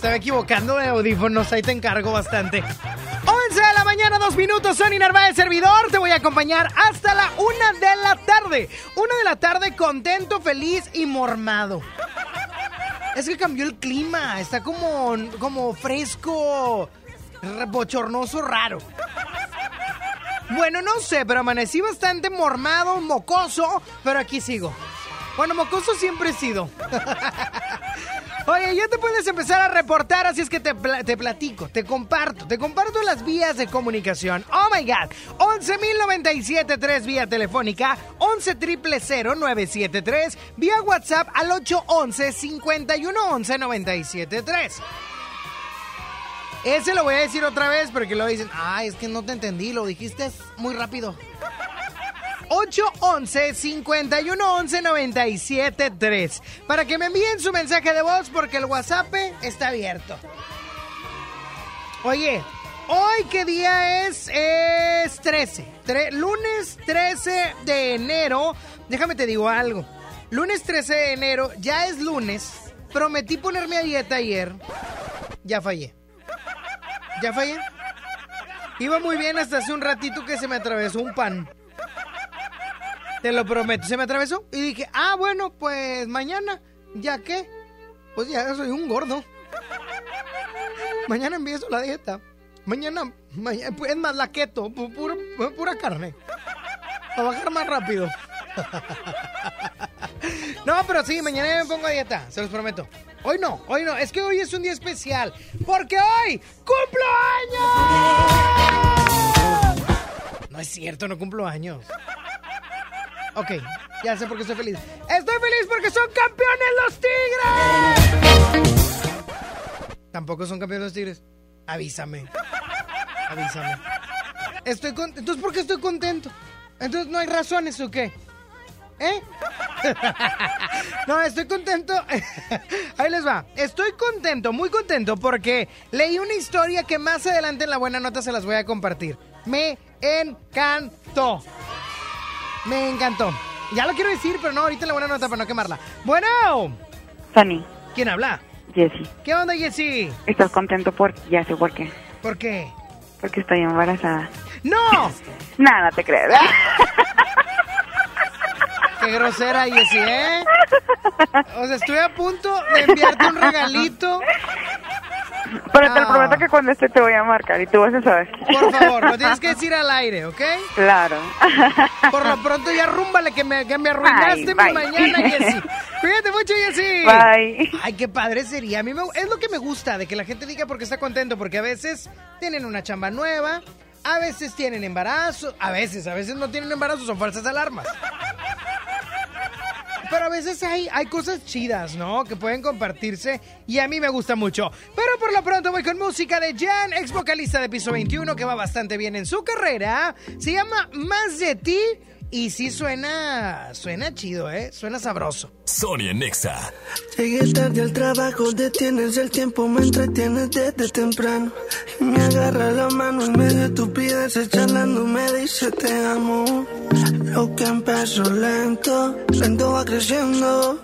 Estaba equivocando de audífonos, ahí te encargo bastante. 11 de la mañana, dos minutos, Sony Narváez, servidor. Te voy a acompañar hasta la una de la tarde. Una de la tarde, contento, feliz y mormado. Es que cambió el clima, está como, como fresco, re- bochornoso, raro. Bueno, no sé, pero amanecí bastante mormado, mocoso, pero aquí sigo. Bueno, mocoso siempre he sido. Oye, ya te puedes empezar a reportar, así es que te, te platico, te comparto, te comparto las vías de comunicación. Oh my God, 11.097.3 vía telefónica, 11.000.973 vía WhatsApp al 811-511-973. Ese lo voy a decir otra vez porque lo dicen, ay, es que no te entendí, lo dijiste muy rápido. 811-511-973 para que me envíen su mensaje de voz porque el WhatsApp está abierto. Oye, hoy qué día es? Es 13, tre- lunes 13 de enero. Déjame te digo algo. Lunes 13 de enero, ya es lunes. Prometí ponerme a dieta ayer. Ya fallé. Ya fallé. Iba muy bien hasta hace un ratito que se me atravesó un pan. Te lo prometo, se me atravesó y dije, ah, bueno, pues mañana, ¿ya qué? Pues ya soy un gordo. Mañana empiezo la dieta. Mañana, mañana es más la keto, pu- pura, pura carne. Para bajar más rápido. No, pero sí, mañana me pongo a dieta, se los prometo. Hoy no, hoy no, es que hoy es un día especial. Porque hoy cumplo años. No es cierto, no cumplo años. Ok, ya sé por qué estoy feliz. Estoy feliz porque son campeones los Tigres. Tampoco son campeones los Tigres. Avísame. Avísame. Estoy con... Entonces, ¿por qué estoy contento? Entonces, ¿no hay razones o qué? ¿Eh? no, estoy contento. Ahí les va. Estoy contento, muy contento, porque leí una historia que más adelante en la buena nota se las voy a compartir. Me encantó. Me encantó. Ya lo quiero decir, pero no, ahorita la buena nota para no quemarla. Bueno, Sonny, ¿quién habla? Jessy, ¿Qué onda, Jessy? ¿estás contento por ya sé por qué? ¿Por qué? Porque estoy embarazada. ¡No! Nada, te crees. ¡Qué grosera, Jessy, eh! O sea, estoy a punto de enviarte un regalito. Pero te Ah. prometo que cuando esté te voy a marcar y tú vas a saber. Por favor, lo tienes que decir al aire, ¿ok? Claro. Por lo pronto ya rúmbale que me, que me arruinaste Bye, mi bye. mañana, Jessy. Cuídate mucho, Jessy. Bye. Ay, qué padre sería. A mí me- es lo que me gusta, de que la gente diga porque está contento, porque a veces tienen una chamba nueva, a veces tienen embarazo, a veces, a veces no tienen embarazo, son falsas alarmas. Pero a veces hay, hay cosas chidas, ¿no? Que pueden compartirse y a mí me gusta mucho. Pero por lo pronto voy con música de Jan, ex vocalista de Piso 21, que va bastante bien en su carrera. Se llama Más de ti y sí suena, suena chido, ¿eh? Suena sabroso. Sony Nexa. Llegué tarde al trabajo, detienes el tiempo, me entretienes desde temprano. Y me agarra la mano en medio de estupidez, charlando, me dice te amo. Lo que empezó lento, lento va creciendo.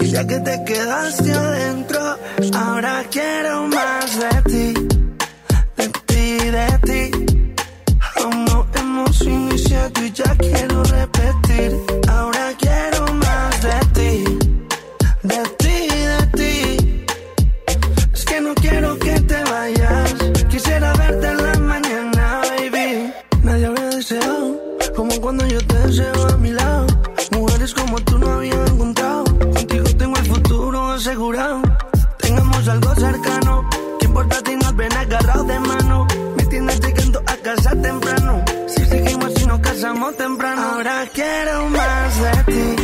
Y ya que te quedaste adentro, ahora quiero más de ti, de ti, de ti. Hemos iniciado y ya quiero repetir. Ahora quiero más de ti, de ti, de ti. Es que no quiero que te vayas. Quisiera verte en la mañana, baby. Nadie había deseado como cuando yo te deseo a mi lado. Mujeres como tú no había encontrado. Contigo tengo el futuro asegurado empezamos temprano. Ahora quiero más de ti.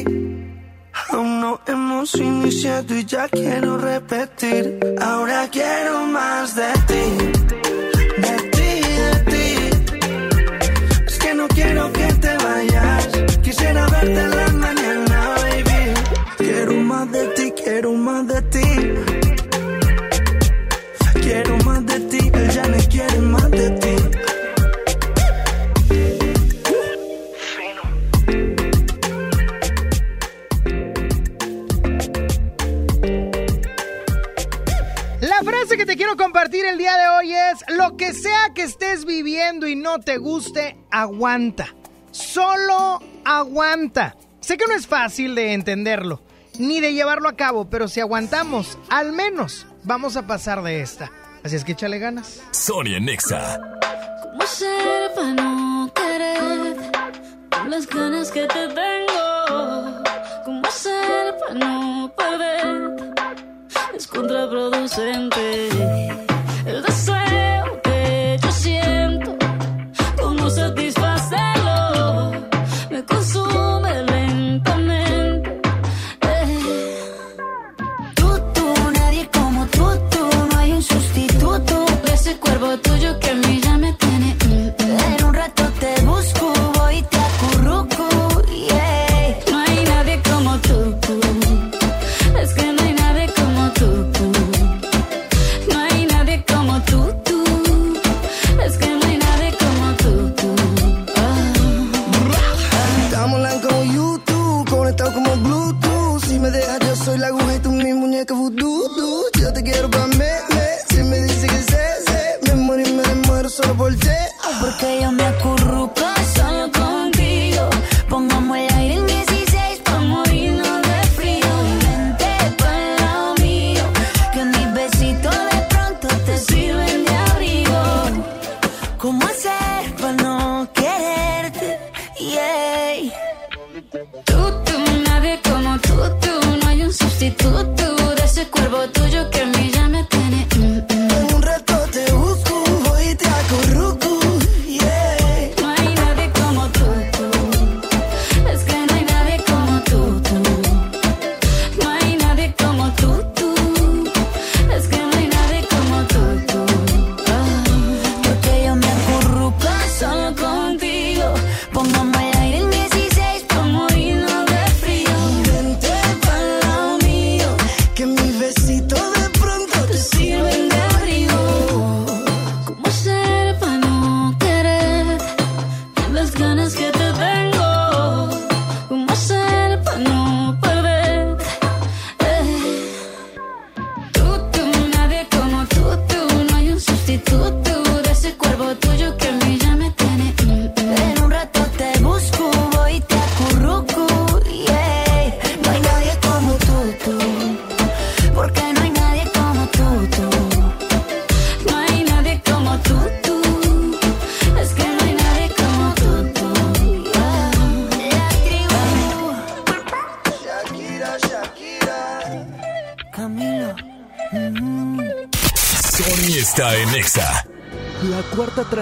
hemos iniciado y ya quiero repetir. Ahora quiero más de ti. de hoy es, lo que sea que estés viviendo y no te guste, aguanta. Solo aguanta. Sé que no es fácil de entenderlo, ni de llevarlo a cabo, pero si aguantamos, al menos vamos a pasar de esta. Así es que échale ganas. Sonia Nexa. ¿Cómo ser para no querer con las ganas que te tengo? ¿Cómo ser para no perder? Es contraproducente.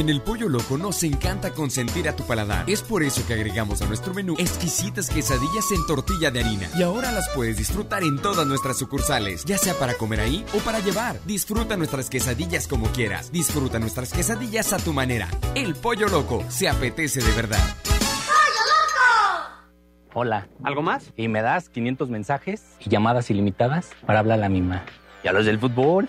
En el Pollo Loco nos encanta consentir a tu paladar. Es por eso que agregamos a nuestro menú exquisitas quesadillas en tortilla de harina. Y ahora las puedes disfrutar en todas nuestras sucursales, ya sea para comer ahí o para llevar. Disfruta nuestras quesadillas como quieras. Disfruta nuestras quesadillas a tu manera. El Pollo Loco se apetece de verdad. Hola. ¿Algo más? Y me das 500 mensajes y llamadas ilimitadas para hablar a la misma. ¿Y a los del fútbol?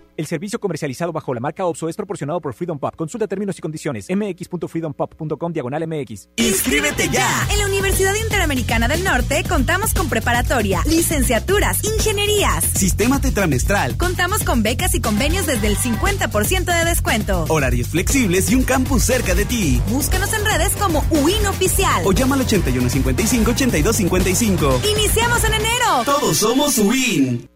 El servicio comercializado bajo la marca OPSO es proporcionado por Freedom Pop. Consulta términos y condiciones. mx.freedompop.com diagonal mx. ¡Inscríbete ya! En la Universidad Interamericana del Norte contamos con preparatoria, licenciaturas, ingenierías, sistema tetramestral. Contamos con becas y convenios desde el 50% de descuento. Horarios flexibles y un campus cerca de ti. Búscanos en redes como UIN Oficial. O llama al 8155-8255. ¡Iniciamos en enero! Todos somos UIN.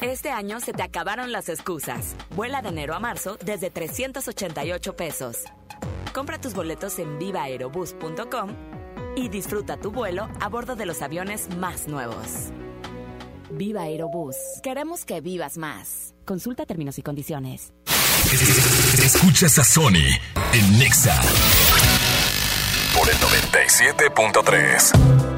Este año se te acabaron las excusas. Vuela de enero a marzo desde 388 pesos. Compra tus boletos en vivaerobus.com y disfruta tu vuelo a bordo de los aviones más nuevos. Viva Aerobús. Queremos que vivas más. Consulta términos y condiciones. Escuchas a Sony en Nexa por el 97.3.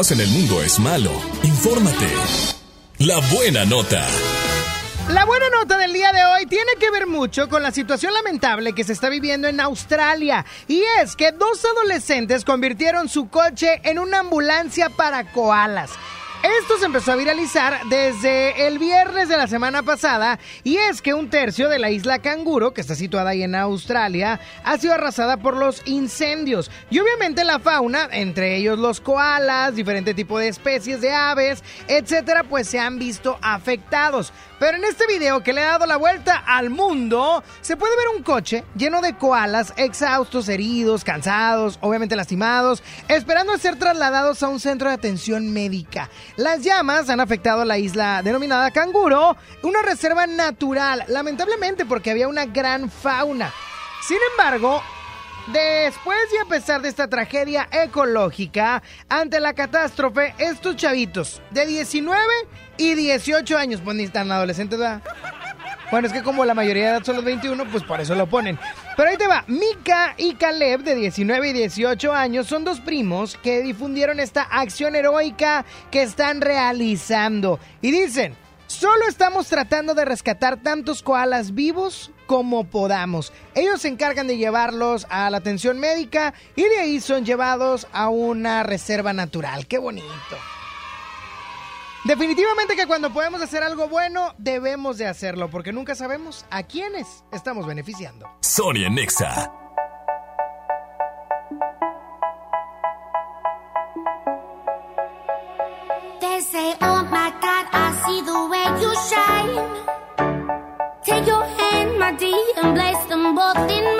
en el mundo es malo. Infórmate. La buena nota. La buena nota del día de hoy tiene que ver mucho con la situación lamentable que se está viviendo en Australia. Y es que dos adolescentes convirtieron su coche en una ambulancia para koalas. Esto se empezó a viralizar desde el viernes de la semana pasada y es que un tercio de la isla Canguro, que está situada ahí en Australia, ha sido arrasada por los incendios. Y obviamente la fauna, entre ellos los koalas, diferente tipo de especies de aves, etcétera, pues se han visto afectados. Pero en este video que le ha dado la vuelta al mundo, se puede ver un coche lleno de koalas exhaustos, heridos, cansados, obviamente lastimados, esperando a ser trasladados a un centro de atención médica. Las llamas han afectado la isla denominada Canguro, una reserva natural, lamentablemente porque había una gran fauna. Sin embargo, Después y a pesar de esta tragedia ecológica, ante la catástrofe, estos chavitos de 19 y 18 años, pues ni tan adolescentes, ¿verdad? Bueno, es que como la mayoría de edad son los 21, pues por eso lo ponen. Pero ahí te va, Mika y Caleb, de 19 y 18 años, son dos primos que difundieron esta acción heroica que están realizando. Y dicen, solo estamos tratando de rescatar tantos koalas vivos como podamos. Ellos se encargan de llevarlos a la atención médica y de ahí son llevados a una reserva natural. ¡Qué bonito! Definitivamente que cuando podemos hacer algo bueno, debemos de hacerlo, porque nunca sabemos a quiénes estamos beneficiando. Sonia Nexa. They say, oh my God, I see the way you shine. Take your hand, my dear, and place them both in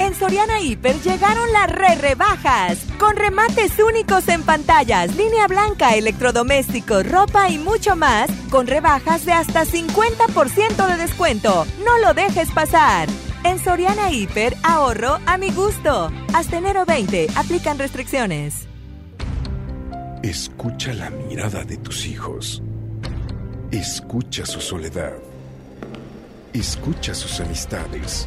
En Soriana Hiper llegaron las re rebajas, con remates únicos en pantallas, línea blanca, electrodomésticos, ropa y mucho más, con rebajas de hasta 50% de descuento. No lo dejes pasar. En Soriana Hiper, ahorro a mi gusto. Hasta enero 20, aplican restricciones. Escucha la mirada de tus hijos. Escucha su soledad. Escucha sus amistades.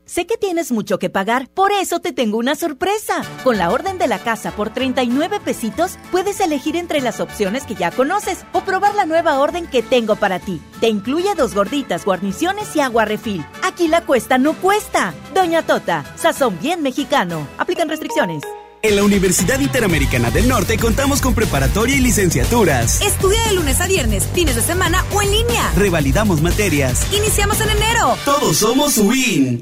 sé que tienes mucho que pagar, por eso te tengo una sorpresa. Con la orden de la casa por 39 pesitos, puedes elegir entre las opciones que ya conoces o probar la nueva orden que tengo para ti. Te incluye dos gorditas, guarniciones y agua refil. Aquí la cuesta no cuesta. Doña Tota, sazón bien mexicano. Aplican restricciones. En la Universidad Interamericana del Norte contamos con preparatoria y licenciaturas. Estudia de lunes a viernes, fines de semana o en línea. Revalidamos materias. Iniciamos en enero. Todos somos WIN.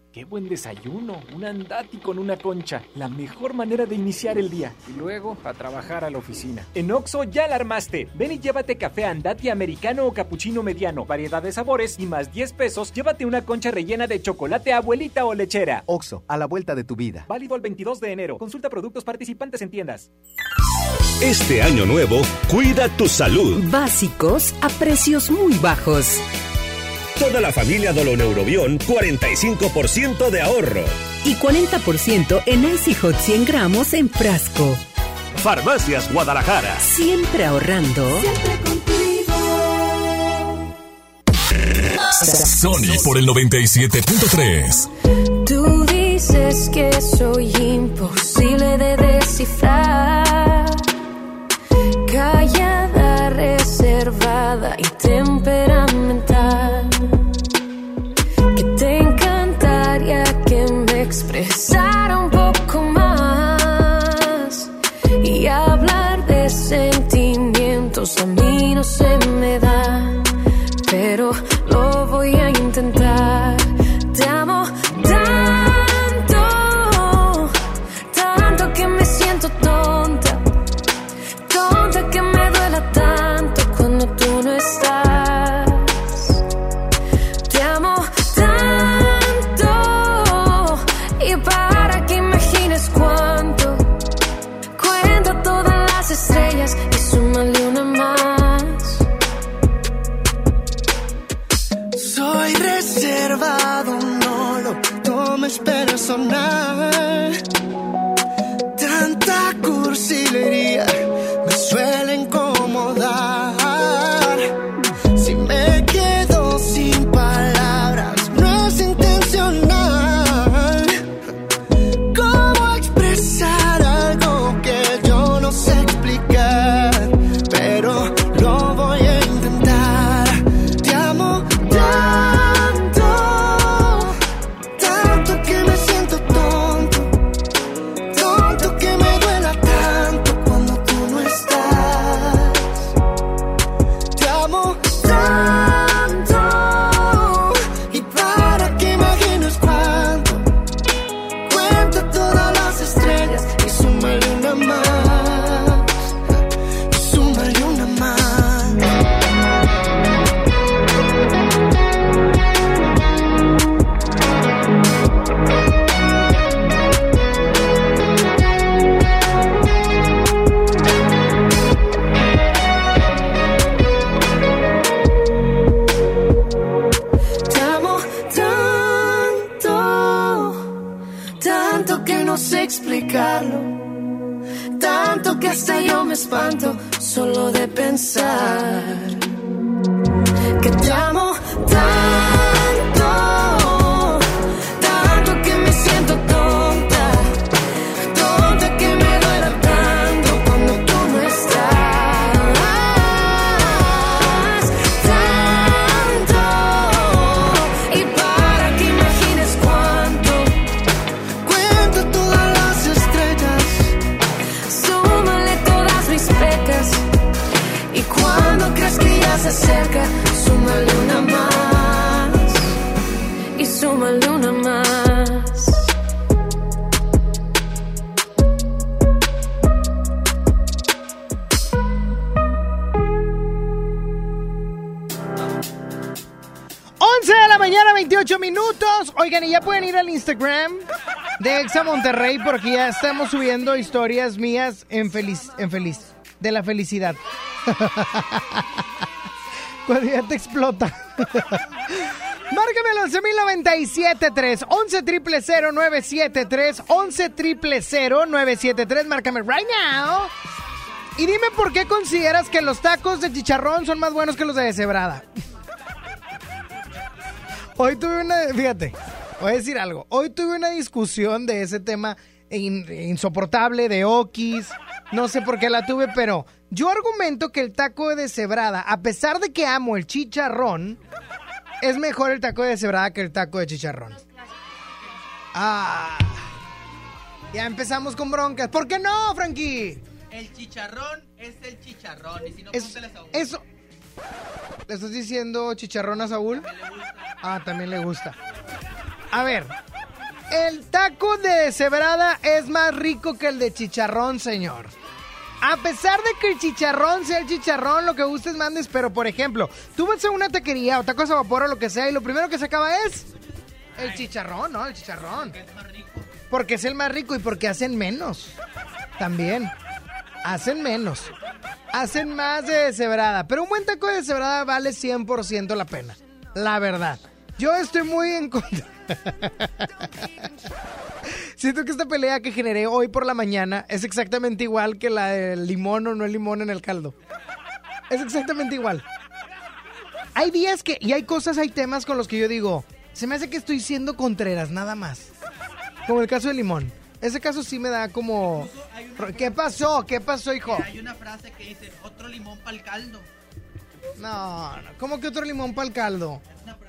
Qué buen desayuno, un andati con una concha, la mejor manera de iniciar el día. Y luego a trabajar a la oficina. En Oxo ya la armaste. Ven y llévate café andati americano o cappuccino mediano, variedad de sabores y más 10 pesos, llévate una concha rellena de chocolate abuelita o lechera. Oxo, a la vuelta de tu vida. Válido el 22 de enero. Consulta productos participantes en tiendas. Este año nuevo, cuida tu salud. Básicos a precios muy bajos. Toda la familia Doloneurobión, 45% de ahorro. Y 40% en Icy Hot 100 gramos en frasco. Farmacias Guadalajara. Siempre ahorrando. Sony por el 97.3. Tú dices que soy imposible de descifrar. Callada, reservada y me Exa Monterrey porque ya estamos subiendo historias mías en feliz, en feliz, de la felicidad. Cuando ya te explota. Márcame al 11.097.3, 11 triple 973, 11 triple 973, márcame right now. Y dime por qué consideras que los tacos de chicharrón son más buenos que los de deshebrada. Hoy tuve una, fíjate, voy a decir algo. Hoy tuve una discusión de ese tema in- insoportable de okis. No sé por qué la tuve, pero yo argumento que el taco de deshebrada, a pesar de que amo el chicharrón, es mejor el taco de deshebrada que el taco de chicharrón. Ah. Ya empezamos con broncas. ¿Por qué no, Frankie? El chicharrón es el chicharrón. Y si no, Es- a Saúl. eso. ¿Le estás diciendo chicharrón a Saúl? Ah, también le gusta. A ver, el taco de deshebrada es más rico que el de chicharrón, señor. A pesar de que el chicharrón sea el chicharrón, lo que gustes mandes, pero por ejemplo, tú vas a una taquería o tacos a vapor o lo que sea y lo primero que se acaba es el chicharrón, ¿no? El chicharrón. Porque es el más rico y porque hacen menos. También. Hacen menos. Hacen más de deshebrada. Pero un buen taco de deshebrada vale 100% la pena. La verdad. Yo estoy muy en contra. Siento que esta pelea que generé hoy por la mañana es exactamente igual que la del limón o no el limón en el caldo. Es exactamente igual. Hay días que, y hay cosas, hay temas con los que yo digo, se me hace que estoy siendo contreras, nada más. Como el caso del limón. Ese caso sí me da como... ¿Qué pasó? ¿Qué pasó, hijo? Hay una frase que dice, otro limón para el caldo. No, no, ¿cómo que otro limón para el caldo? No.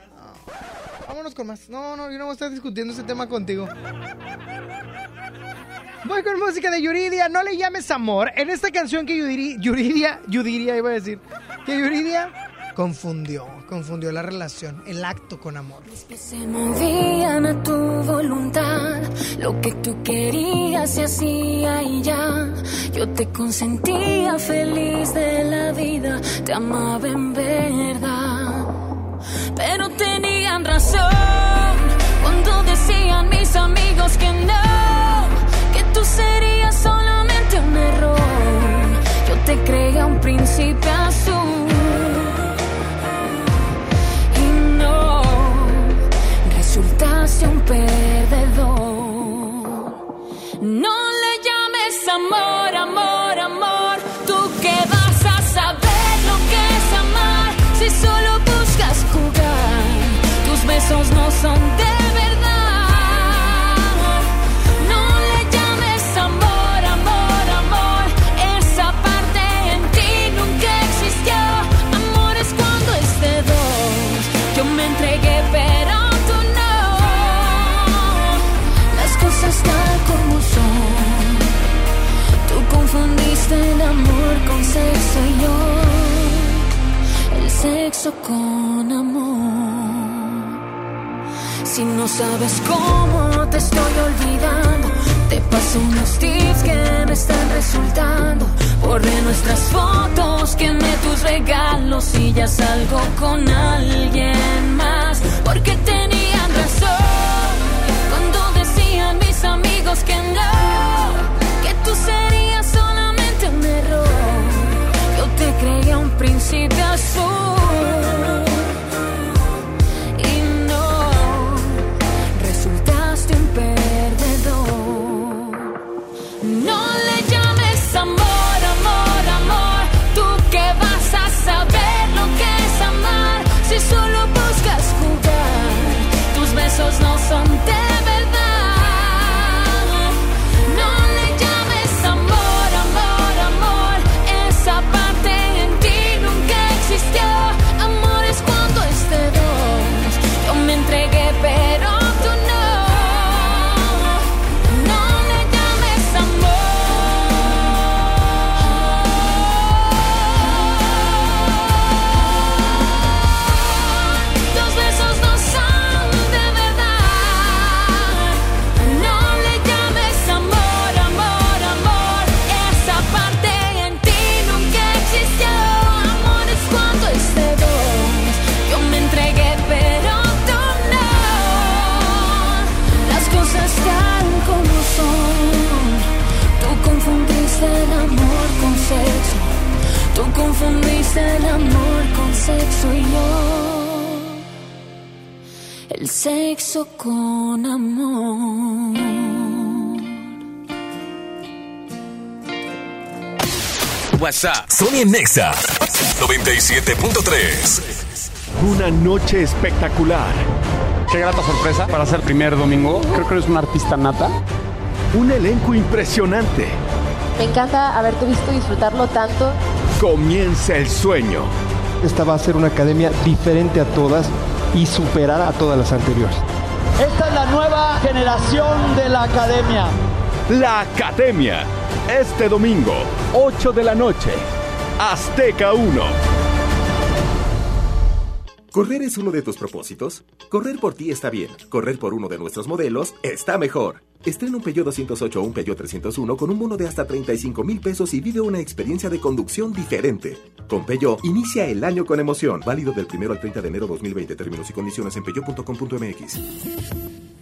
Vámonos con más. No, no, yo no voy a estar discutiendo ese tema contigo. Voy con música de Yuridia, no le llames amor. En esta canción que Yuri- Yuridia, Yuridia iba a decir, que Yuridia confundió, confundió la relación, el acto con amor. que se movían a tu voluntad. Lo que tú querías se hacía y ya. Yo te consentía feliz de la vida, te amaba en verdad. Pero tenían razón cuando decían mis amigos que no, que tú serías solamente un error. Yo te creía un príncipe azul. Y no, resultaste un perdedor. No le llames amor, amor. Tus besos no son tips que me están resultando. Borré nuestras fotos, quemé tus regalos y ya salgo con alguien más. Tú confundiste el amor con sexo y yo. El sexo con amor. WhatsApp. Sony Nexa 97.3. Una noche espectacular. Qué grata sorpresa para ser primer domingo. Creo que eres una artista nata. Un elenco impresionante. Me encanta haberte visto disfrutarlo tanto. Comienza el sueño. Esta va a ser una academia diferente a todas y superar a todas las anteriores. Esta es la nueva generación de la academia. La Academia. Este domingo, 8 de la noche. Azteca 1. ¿Correr es uno de tus propósitos? Correr por ti está bien. Correr por uno de nuestros modelos está mejor. Estrena un Peugeot 208 o un Peugeot 301 con un bono de hasta 35 mil pesos y vive una experiencia de conducción diferente. Con Peugeot, inicia el año con emoción. Válido del 1 al 30 de enero 2020. Términos y condiciones en peugeot.com.mx.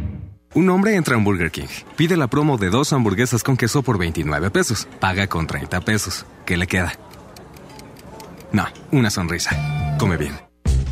Un hombre entra en Burger King, pide la promo de dos hamburguesas con queso por 29 pesos, paga con 30 pesos. ¿Qué le queda? No, una sonrisa. Come bien.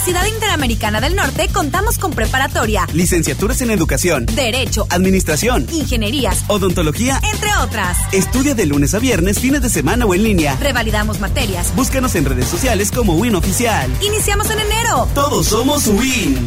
En la Universidad Interamericana del Norte contamos con preparatoria, Licenciaturas en Educación, Derecho, Administración, Ingenierías, Odontología, entre otras. Estudia de lunes a viernes, fines de semana o en línea. Revalidamos materias. Búscanos en redes sociales como Win Oficial. Iniciamos en enero. Todos somos Win.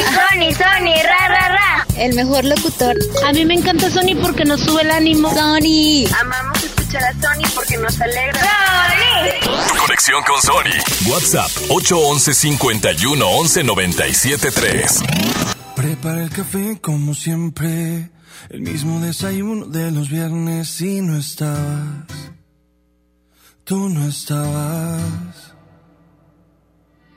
Sony, Sony, ra, ra, ra. El mejor locutor. A mí me encanta Sony porque nos sube el ánimo. Sony. Amamos escuchar a Sony porque nos alegra. ¡Sony! Conexión con Sony. WhatsApp 811 51 11 97 3. Prepara el café como siempre. El mismo desayuno de los viernes y no estabas. Tú no estabas.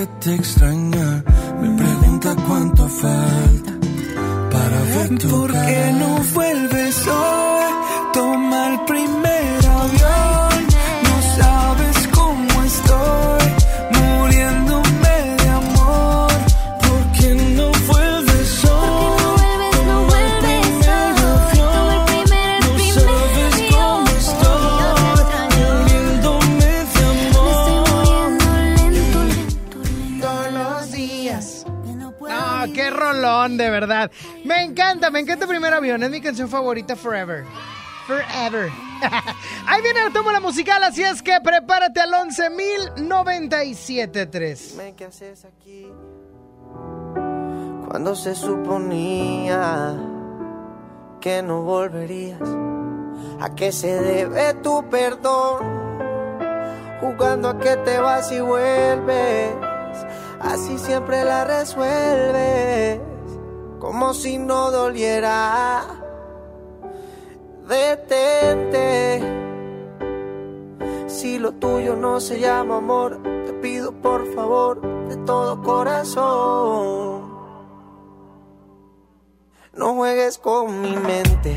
que te extraña. Me pregunta cuánto falta para ver tu ¿Por qué no Me encanta, me encanta Primer Avión. Es mi canción favorita forever. Forever. Ahí viene el tomo la musical, así es que prepárate al 11.097.3. Dime qué haces aquí cuando se suponía que no volverías. ¿A qué se debe tu perdón? Jugando a que te vas y vuelves. Así siempre la resuelves. Como si no doliera. Detente. Si lo tuyo no se llama amor, te pido por favor de todo corazón. No juegues con mi mente.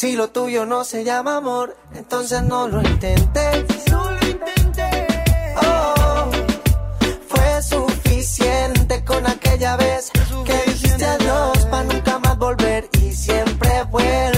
Si lo tuyo no se llama amor, entonces no lo intentes. No lo intentes. Oh, fue suficiente con aquella vez que dijiste adiós para nunca más volver y siempre vuelves.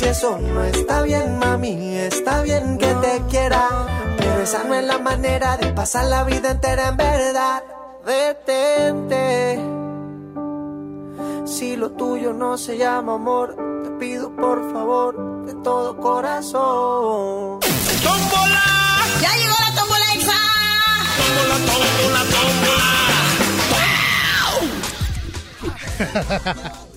Y eso no está bien, mami. Está bien que te quiera, pero esa no es la manera de pasar la vida entera en verdad. Detente. Si lo tuyo no se llama amor, te pido por favor de todo corazón. ¡Tómbola! ¡Ya llegó la tómbola exa! ¡Tómbola, tómbola, tómbola!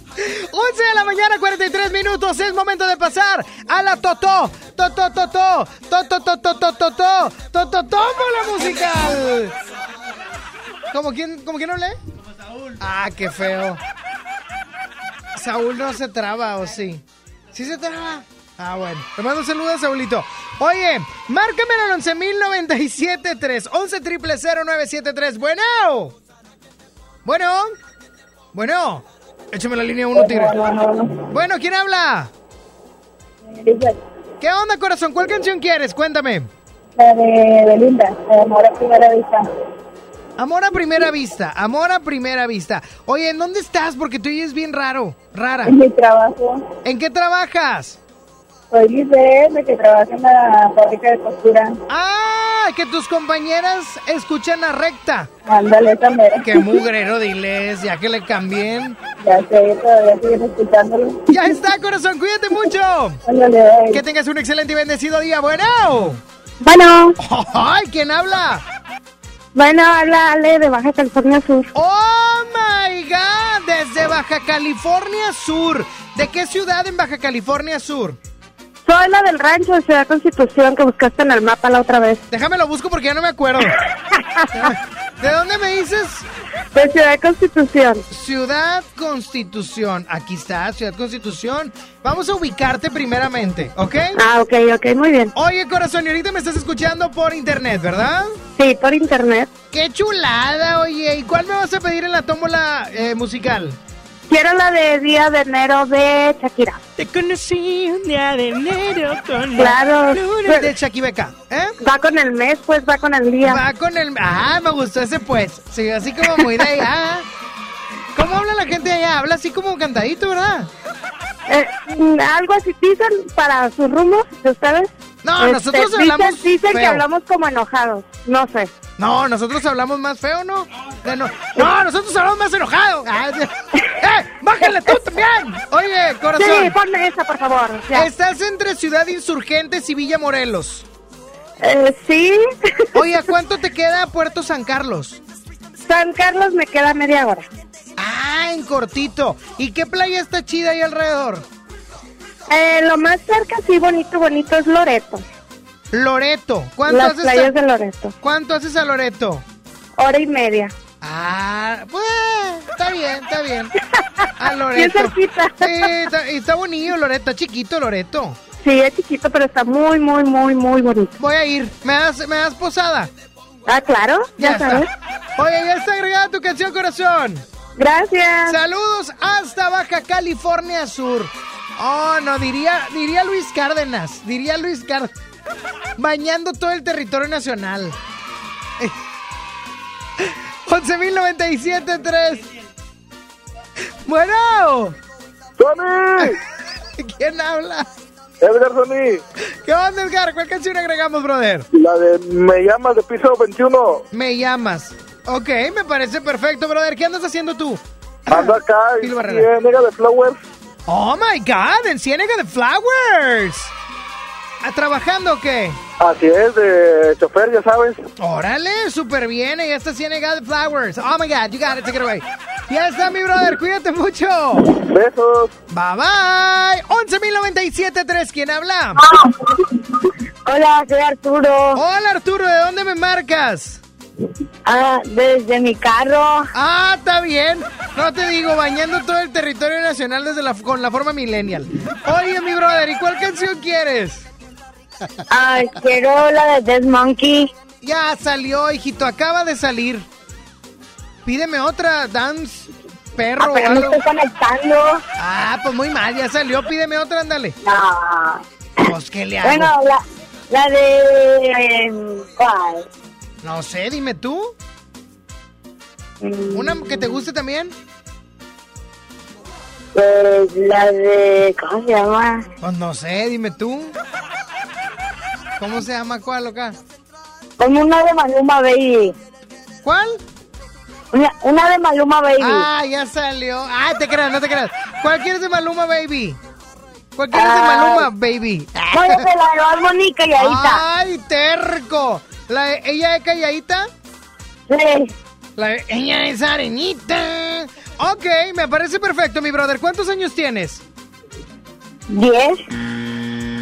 11 de la mañana, 43 minutos. Es momento de pasar a la Totó. Totó, Totó. Totó, Totó, Totó, Totó. Tómbola musical. ¿Cómo quién, ¿Cómo quién no lee? Ah, qué feo. Saúl no se traba, ¿o sí? ¿Sí se traba? Ah, bueno. Te mando un saludo Saulito. Oye, márcame al 11.097.3. 11 triple 0973. Bueno. Bueno. Bueno. Échame la línea 1, tigre. Bueno, ¿quién habla? ¿Qué onda, corazón? ¿Cuál canción quieres? Cuéntame. La de Belinda, de Amor a Primera Vista. Amor a primera vista, amor a primera vista. Oye, ¿en dónde estás? Porque tú oyes bien raro, rara. En mi trabajo. ¿En qué trabajas? Soy Lisbeth, de que trabaja en la fábrica de costura. ¡Ah! que tus compañeras escuchan a recta. Ándale, mera. Qué mugrero, diles, ya que le cambien. Ya sé, todavía siguen escuchándolo. Ya está, corazón, cuídate mucho. Ándale, bye. Que tengas un excelente y bendecido día. Bueno. Bueno, Ay, ¿quién habla? bueno, habla Ale de Baja California Sur. Oh my God, desde Baja California Sur. ¿De qué ciudad en Baja California Sur? Soy la del rancho de Ciudad Constitución que buscaste en el mapa la otra vez. Déjame lo busco porque ya no me acuerdo. ¿De dónde me dices? De Ciudad Constitución. Ciudad Constitución. Aquí está, Ciudad Constitución. Vamos a ubicarte primeramente, ¿ok? Ah, ok, ok, muy bien. Oye, corazón, y ahorita me estás escuchando por internet, ¿verdad? Sí, por internet. ¡Qué chulada, oye! ¿Y cuál me vas a pedir en la tómbola eh, musical? Quiero la de Día de Enero de Shakira. Te conocí un día de enero con Claro. de Shakibeca, ¿eh? Va con el mes, pues va con el día. Va con el... Ah, me gustó ese pues. Sí, así como muy de allá. ¿Cómo habla la gente de allá? Habla así como cantadito, ¿verdad? Eh, algo así dicen para sus rumos de ustedes. No, Este, nosotros dicen- hablamos Dicen que feo. hablamos como enojados. No sé. No, nosotros hablamos más feo, ¿no? No, no, nosotros hablamos más enojados. De- ¡Eh! ¡Bájale tú también! Oye, corazón. Sí, ponme esa, por favor. ya. Estás entre Ciudad Insurgentes y Villa Morelos. Eh, sí. Oye, ¿a cuánto te queda Puerto San Carlos? San Carlos me queda media hora. Ah, en cortito. ¿Y qué playa está chida ahí alrededor? Eh, lo más cerca, sí, bonito, bonito, es Loreto. Loreto. ¿Cuánto Las haces playas a... de Loreto. ¿Cuánto haces a Loreto? Hora y media. Ah, pues está bien, está bien. A Bien Loreto. cerquita. Sí, está bonito Loreto, está chiquito Loreto. Sí, es chiquito, pero está muy, muy, muy, muy bonito. Voy a ir. ¿Me das, me das posada? Ah, claro, ya, sabes. está. Oye, ya está agregada tu canción, corazón. Gracias. Saludos hasta Baja California Sur. Oh, no, diría, diría Luis Cárdenas. Diría Luis Cárdenas. Bañando todo el territorio nacional. 11.097.3. Bueno. ¡Tony! ¿Quién habla? Edgar Tony, ¿Qué onda, Edgar? ¿Cuál canción agregamos, brother? la de Me llamas de piso 21. Me llamas. Ok, me parece perfecto, brother. ¿Qué andas haciendo tú? Ando acá Barrera. Ciénega de Flowers. Oh my God, en Ciénega de Flowers. ¿A trabajando o qué? Así es, de chofer, ya sabes. Órale, súper bien. Ahí está Ciénega de Flowers. Oh my God, you got it, take it away. Ya está, mi brother, cuídate mucho. Besos. Bye bye. 11.097.3, ¿quién habla? Hola, soy Arturo. Hola, Arturo, ¿de dónde me marcas? Ah, desde mi carro. Ah, está bien. No te digo, bañando todo el territorio nacional desde la, con la forma millennial. Oye, mi brother, ¿y cuál canción quieres? Ah, quiero la de Dead Monkey. Ya salió, hijito, acaba de salir. Pídeme otra, Dance, perro Ah, pero no estoy conectando. Ah, pues muy mal, ya salió, pídeme otra, ándale. No. Pues, ¿qué le hago? Bueno, la, la de... eh, ¿Cuál? No sé, dime tú. Mm, ¿Una que te guste también? Pues la de... ¿Cómo se llama? Pues no sé, dime tú. ¿Cómo se llama cuál acá? Como una de Maluma Baby. ¿Cuál? Una, una de Maluma Baby. Ah, ya salió. Ah, te creas, no te creas. ¿Cuál quieres de Maluma, baby? ¿Cuál quieres de Ah. Maluma, baby? Voy a hacer la de Bunny calladita. ¡Ay, terco! ¿La de- ¿Ella es calladita? Sí. La de- ella es arenita. Ok, me parece perfecto, mi brother. ¿Cuántos años tienes? ¿Diez?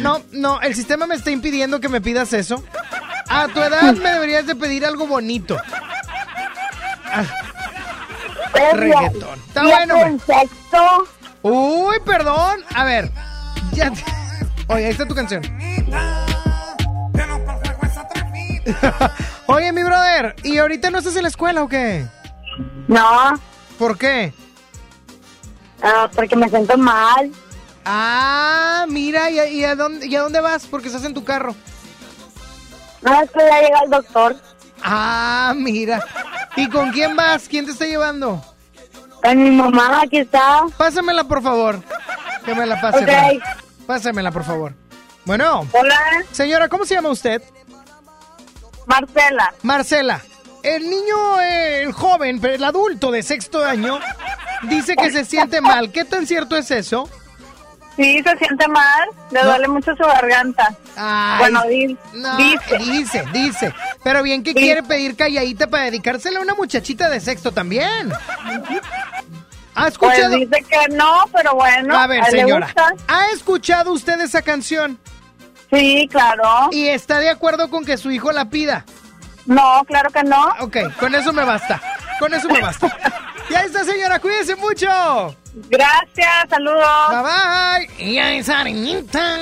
No, no, el sistema me está impidiendo que me pidas eso. A tu edad me deberías de pedir algo bonito. Ah, reggaetón. Está bueno. Uy, perdón. A ver. Ya. te- Oye, ahí está tu canción. Oye, mi brother, ¿y ahorita no estás en la escuela o qué? No, ¿Por qué? ah, porque me siento mal. Ah, mira, ¿y a, y a dónde, y a dónde vas? Porque estás en tu carro. No, es que ya llega el doctor. Ah, mira. ¿Y con quién vas? ¿Quién te está llevando? Con mi mamá, aquí está. Pásamela, por favor. Que me la pase. Ok. Fran. Pásamela, por favor. Bueno. Hola. Señora, ¿cómo se llama usted? Marcela. Marcela, el niño, eh, el joven, pero el adulto de sexto año, dice que se siente mal. ¿Qué tan cierto es eso? Sí, se siente mal, le No. duele mucho su garganta. Ay, bueno, di- no, dice. dice, dice. Pero bien que quiere pedir calladita para dedicársela a una muchachita de sexto también. ¿Ha escuchado? Pues dice que no, pero bueno. a ver, a señora, gusta. ¿ha escuchado usted esa canción? Sí, claro. ¿Y está de acuerdo con que su hijo la pida? No, claro que no. Ok, con eso me basta. Con eso me basta. Ya está, señora, cuídese mucho. Gracias, saludos. Bye bye. Y ahí esa niñita.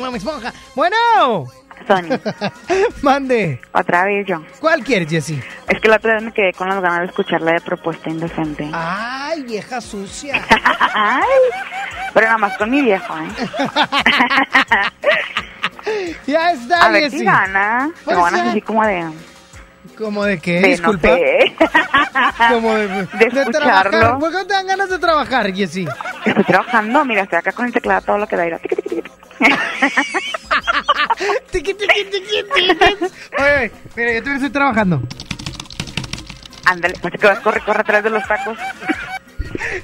Mami esponja. Bueno. Sonia. Mande. Otra vez yo. ¿Cuál quieres, Jessy? Es que la otra vez me quedé con las ganas de escucharla de propuesta indecente. Ay, vieja sucia. Ay, pero nada más con mi viejo, ¿eh? Ya está, A ver Jessy. gana. Pues Tengo ganas así como de... ¿Cómo de qué? de Disculpa. no sé. Como de, de trabajar. escucharlo. ¿Por qué no te dan ganas de trabajar, Jessy? Estoy trabajando, mira, estoy acá con el teclado todo lo que da. Tiqui, tiqui, tiqui. Oye, mira, yo también estoy trabajando. Ándale, qué vas, corre, corre atrás de los tacos.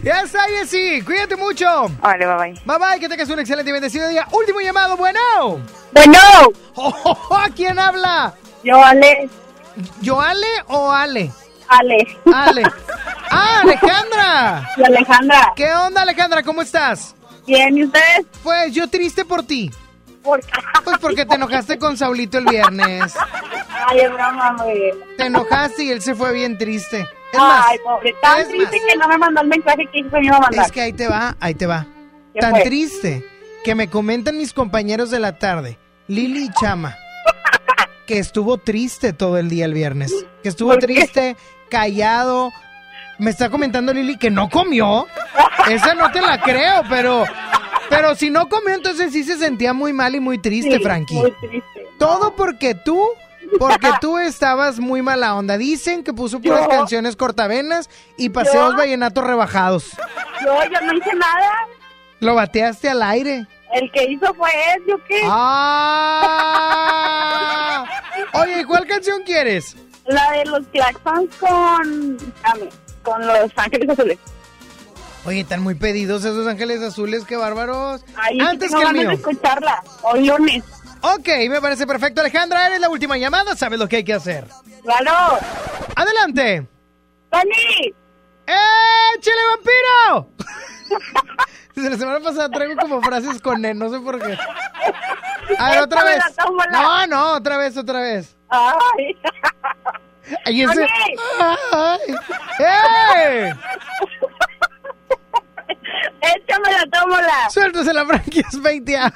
Ya está, Jessy. Cuídate mucho. Vale, bye bye. Bye bye, que tengas un excelente y bendecido día. Último llamado, bueno. Bueno. Oh, oh, oh, ¿A quién habla? Yo, Ale. ¿Yoale o Ale? Ale. Ale. Ah, Alejandra. Y Alejandra. ¿Qué onda, Alejandra? ¿Cómo estás? Bien, ¿y ustedes? Pues yo triste por ti. ¿Por qué? Pues porque te enojaste con Saulito el viernes. Ay, es broma, güey. Te enojaste y él se fue bien triste. Es más, Ay, pobre, tan es triste más. que no me mandó el mensaje que me iba a mandar. es que ahí te va, ahí te va. ¿Qué Tan fue? triste que me comentan mis compañeros de la tarde, Lili y Chama, que estuvo triste todo el día el viernes. Que estuvo triste, callado. Me está comentando Lili que no comió. Esa no te la creo, pero pero si no comió entonces sí se sentía muy mal y muy triste, Sí, Frankie. Muy triste. Todo porque tú, porque tú estabas muy mala onda. Dicen que puso puras canciones cortavenas y paseos Yo- vallenatos rebajados. Yo, yo no hice nada. Lo bateaste al aire. El que hizo fue él, ¿yo qué? ¡Ah! Oye, ¿y ¿cuál canción quieres? La de los Claxons con... con los Ángeles Azules. Oye, están muy pedidos esos ángeles azules, qué bárbaros. Ay, es Antes tengo que el mío. de escucharla. Hoy lunes. Ok, me parece perfecto, Alejandra. Eres la última llamada, sabes lo que hay que hacer. ¡Claro! ¡Adelante! ¡Tony! ¡Eh, chile vampiro! Desde la semana pasada traigo como frases con él, no sé por qué. A ver, otra vez. No, no, otra vez, otra vez. ¡Ay! Ay, ese... Tony. ¡Ay! ¡Eh! ¡Échame la tómbola! Suéltase la franquicia 20 a...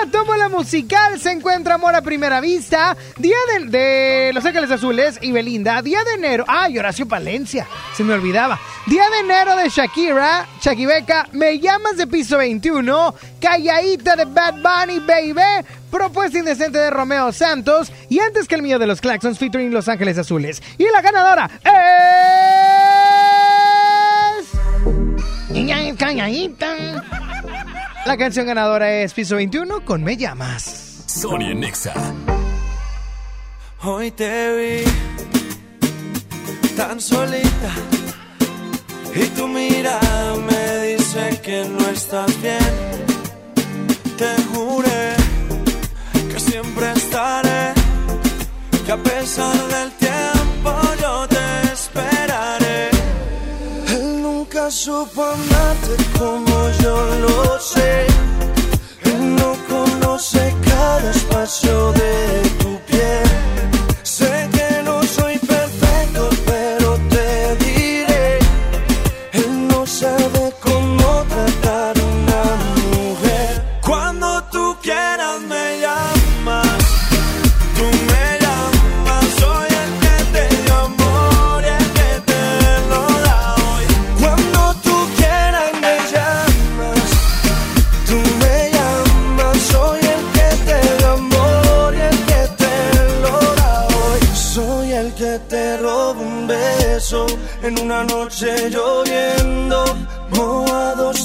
La tómbola musical se encuentra Amor a Primera Vista, Día de, Los Ángeles Azules y Belinda, Día de Enero, ah, y Horacio Palencia, se me olvidaba, Día de Enero de Shakira, Shakibeca, Me Llamas de Piso 21, Calladita de Bad Bunny, Baby, Propuesta Indecente de Romeo Santos y Antes que el mío de los Claxons featuring Los Ángeles Azules. Y la ganadora es... Calladita. La canción ganadora es Piso 21 con Me Llamas. Sony Nexa. Hoy te vi tan solita y tu mirada me dice que no estás bien. Te juré que siempre estaré, que a pesar del tiempo supo amarte como yo lo sé. Él no conoce cada espacio de tu piel. Sé que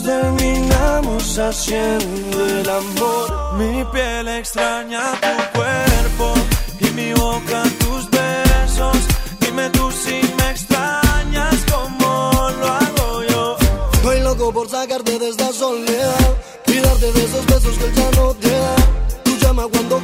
terminamos haciendo el amor. Mi piel extraña tu cuerpo y mi boca tus besos. Dime tú si me extrañas como lo hago yo. Estoy loco por sacarte de esta soledad y darte de esos besos que ya no te da. Tú llama cuando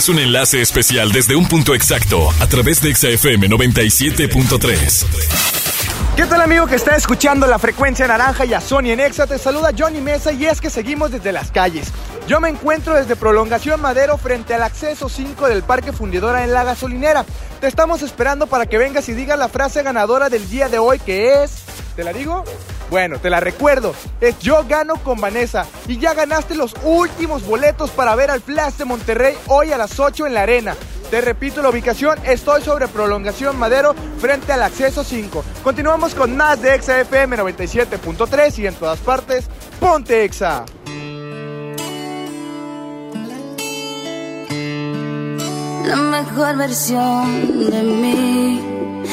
es un enlace especial desde un punto exacto a través de XFM 97.3. ¿Qué tal amigo que está escuchando la frecuencia naranja y a Sony en Exa? Te saluda Johnny Mesa y es que seguimos desde las calles. Yo me encuentro desde Prolongación Madero frente al acceso 5 del Parque Fundidora en la gasolinera. Te estamos esperando para que vengas y digas la frase ganadora del día de hoy que es... ¿Te la digo? Bueno, te la recuerdo, es Yo Gano con Vanessa y ya ganaste los últimos boletos para ver al Flash de Monterrey hoy a las 8 en la arena. Te repito la ubicación, estoy sobre Prolongación Madero frente al acceso 5. Continuamos con más de Exa FM 97.3 y en todas partes, ponte Exa. La mejor versión de mí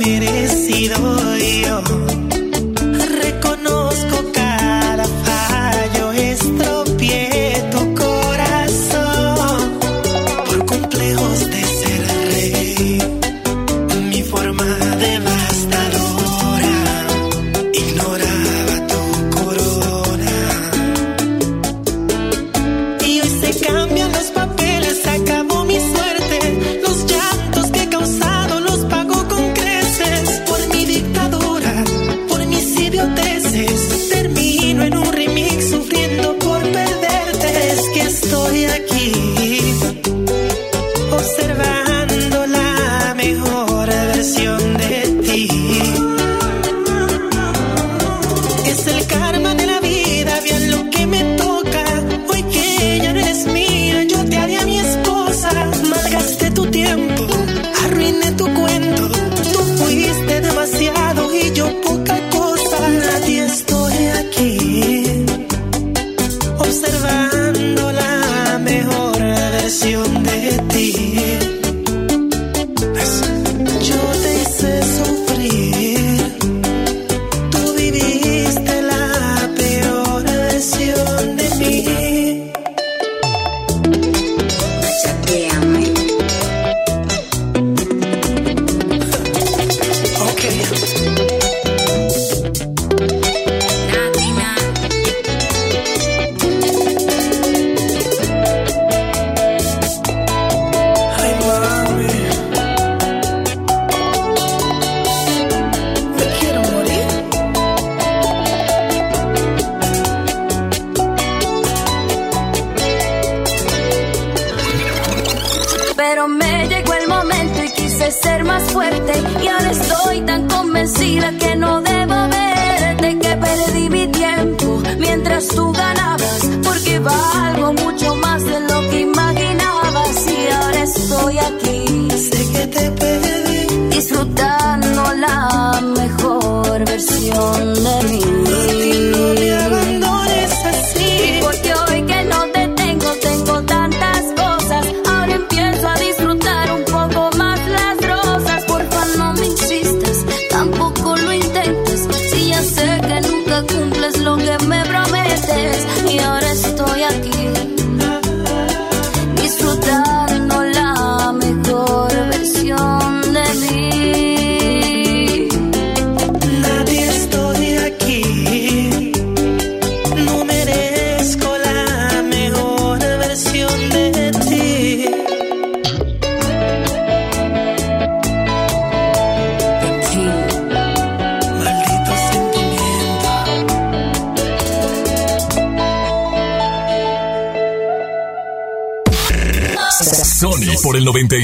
merecido yo.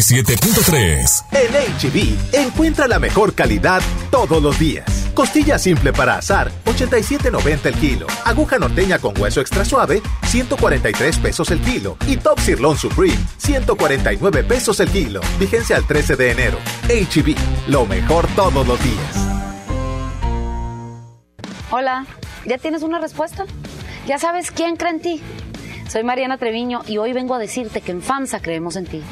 97.3. En HB, encuentra la mejor calidad todos los días. Costilla simple para asar, 87.90 el kilo. Aguja norteña con hueso extra suave, 143 pesos el kilo. Y Top Sirloin Supreme, 149 pesos el kilo. Vigencia al 13 de enero. HB, lo mejor todos los días. Hola, ¿ya tienes una respuesta? ¿Ya sabes quién cree en ti? Soy Mariana Treviño y hoy vengo a decirte que en FAMSA creemos en ti.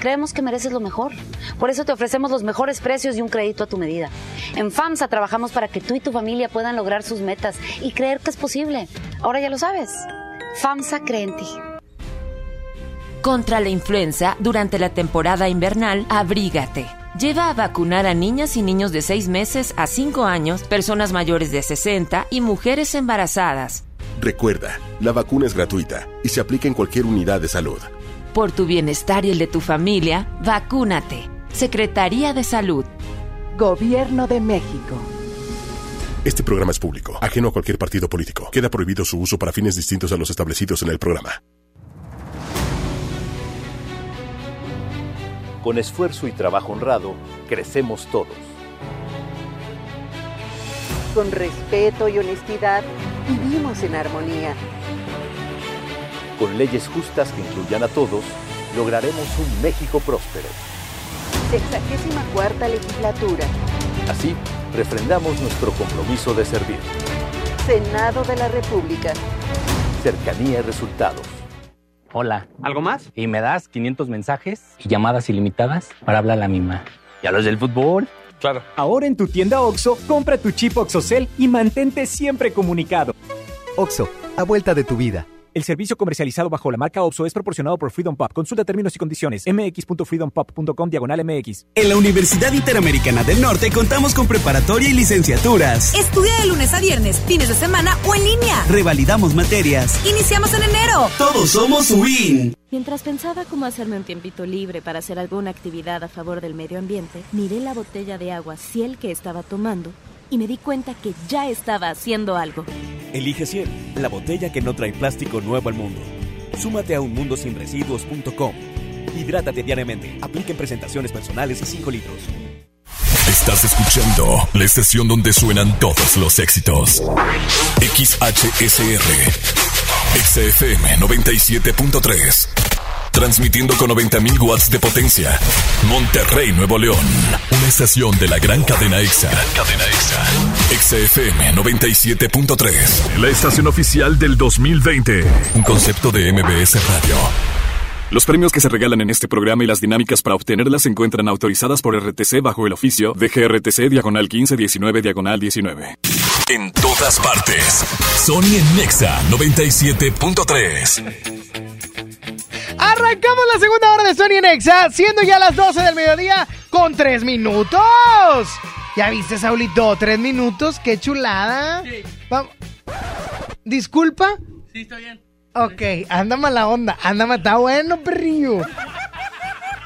Creemos que mereces lo mejor. Por eso te ofrecemos los mejores precios y un crédito a tu medida. En FAMSA trabajamos para que tú y tu familia puedan lograr sus metas y creer que es posible. Ahora ya lo sabes. FAMSA cree en ti. Contra la influenza, durante la temporada invernal, abrígate. Lleva a vacunar a niñas y niños de 6 meses a 5 años, personas mayores de 60 y mujeres embarazadas. Recuerda, la vacuna es gratuita y se aplica en cualquier unidad de salud. Por tu bienestar y el de tu familia, vacúnate. Secretaría de Salud. Gobierno de México. Este programa es público, ajeno a cualquier partido político. Queda prohibido su uso para fines distintos a los establecidos en el programa. Con esfuerzo y trabajo honrado, crecemos todos. Con respeto y honestidad, vivimos en armonía. Con leyes justas que incluyan a todos, lograremos un México próspero. Sexagésima cuarta legislatura. Así, refrendamos nuestro compromiso de servir. Senado de la República. Cercanía y resultados. Hola. ¿Algo más? Y me das 500 mensajes y llamadas ilimitadas para hablar a la misma. ¿Y a los del fútbol? Claro. Ahora en tu tienda OXO, compra tu chip OXOCEL y mantente siempre comunicado. OXO, a vuelta de tu vida. El servicio comercializado bajo la marca OPSO es proporcionado por Freedom Pop. Consulta términos y condiciones. mx.freedompop.com diagonal mx. En la Universidad Interamericana del Norte contamos con preparatoria y licenciaturas. Estudia de lunes a viernes, fines de semana o en línea. Revalidamos materias. Iniciamos en enero. Todos somos WIN. Mientras pensaba cómo hacerme un tiempito libre para hacer alguna actividad a favor del medio ambiente, miré la botella de agua Ciel que estaba tomando y me di cuenta que ya estaba haciendo algo. Elige Ciel, la botella que no trae plástico nuevo al mundo. Súmate a unmundosinresiduos.com. Hidrátate diariamente. Apliquen presentaciones personales y 5 litros. Estás escuchando la estación donde suenan todos los éxitos. XHSR. XFM 97.3. Transmitiendo con 90.000 watts de potencia. Monterrey, Nuevo León. Una estación de la gran cadena EXA. Gran cadena EXA. XFM 97.3. La estación oficial del 2020. Un concepto de MBS Radio. Los premios que se regalan en este programa y las dinámicas para obtenerlas se encuentran autorizadas por RTC bajo el oficio de GRTC Diagonal 1519 Diagonal 19. En todas partes. Sony en Nexa 97.3. Arrancamos la segunda hora de Sony en Exa, siendo ya las 12 del mediodía con 3 minutos. ¿Ya viste, Saulito? ¿3 minutos? ¡Qué chulada! Vamos. ¿Disculpa? Sí, está bien. Ok, anda mala onda. Anda, está bueno, perrillo.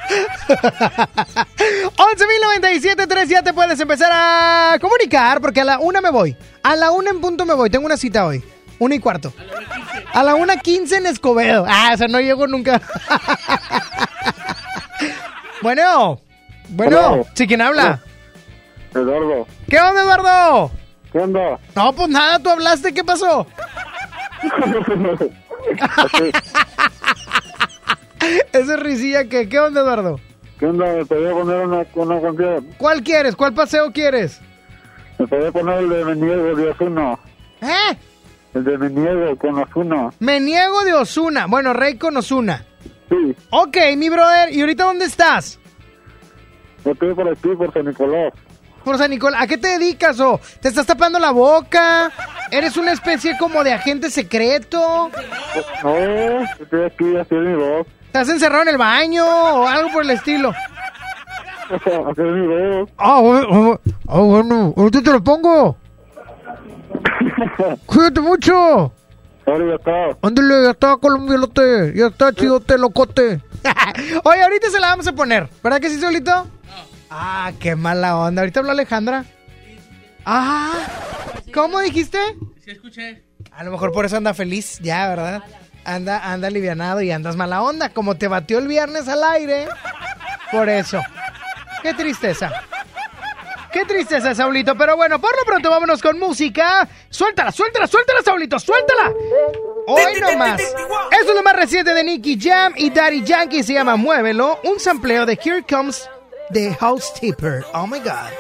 11.097.3 ya te puedes empezar a comunicar porque a la una me voy. A la una en punto me voy. Tengo una cita hoy. Una y cuarto. A la una quince en Escobedo. Ah, o sea, no llego nunca. bueno. Bueno. ¿Sí quién habla? Eduardo. ¿Qué onda, Eduardo? ¿Qué onda? No, pues nada, tú hablaste. ¿Qué pasó? Esa risilla que, ¿qué onda, Eduardo? ¿Qué onda? ¿Me podía poner una, una canción? ¿Cuál quieres? ¿Cuál paseo quieres? ¿Me podía poner el de Me Niego de Osuna? ¿Eh? El de Me Niego con Osuna. Me niego de Osuna. Bueno, Rey con Osuna. Sí. Ok, mi brother. ¿Y ahorita dónde estás? Estoy por aquí, por San Nicolás. Por San Nicolás. ¿A qué te dedicas o te estás tapando la boca? ¿Eres una especie como de agente secreto? No, estoy aquí, así es mi voz. ¿Estás encerrado en el baño o algo por el estilo? Así es mi voz. Ah, bueno, ah, bueno. ahorita te lo pongo. Cuídate mucho. Ahora ya está. Ándale, ya está, colombielote. Ya está, chidote, locote. Oye, ahorita se la vamos a poner. ¿Verdad que sí, solito? Ah, qué mala onda. Ahorita habla Alejandra. Ah, ¿cómo dijiste? Sí, escuché. A lo mejor por eso anda feliz, ya, ¿verdad? anda, anda alivianado y andas mala onda. Como te batió el viernes al aire. Por eso. Qué tristeza. Qué tristeza, Saulito. Pero bueno, por lo pronto vámonos con música. Suéltala, suéltala, suéltala, Saulito, suéltala. Hoy nomás. Eso es lo más reciente de Nicky Jam y Daddy Yankee. Se llama Muévelo. Un sampleo de Here Comes the Housekeeper. Oh my God.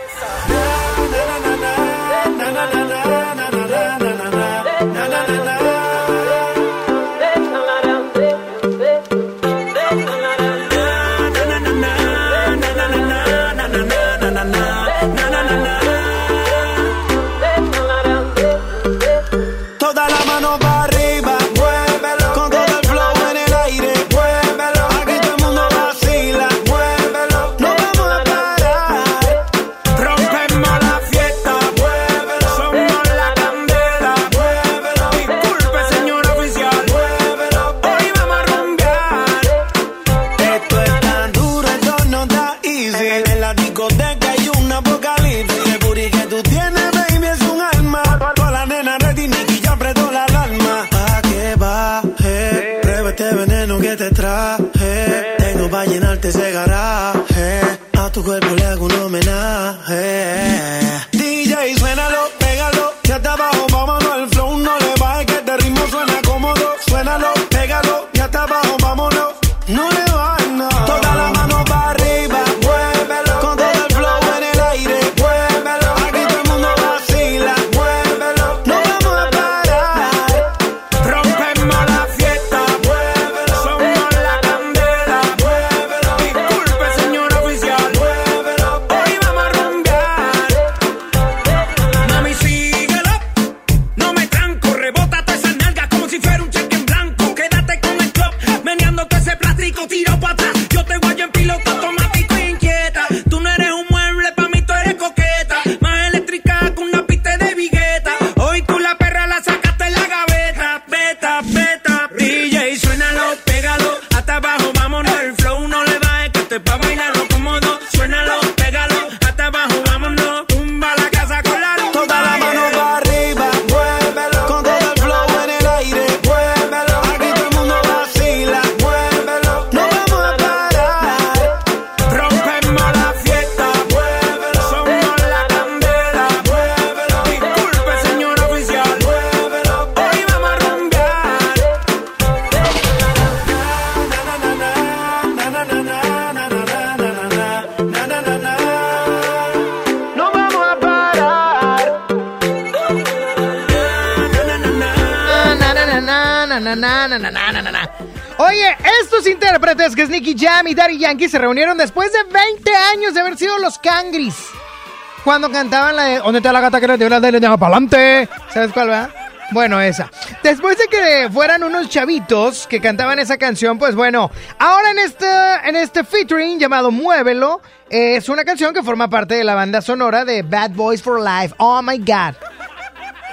Y Daddy Yankee se reunieron después de 20 años de haber sido los Cangris. Cuando cantaban la de ¿Dónde está la gata que la de deja para adelante? ¿Sabes cuál va? Bueno, esa. Después de que fueran unos chavitos que cantaban esa canción, pues bueno, ahora en este, en este featuring llamado Muévelo, es una canción que forma parte de la banda sonora de Bad Boys for Life. Oh my God.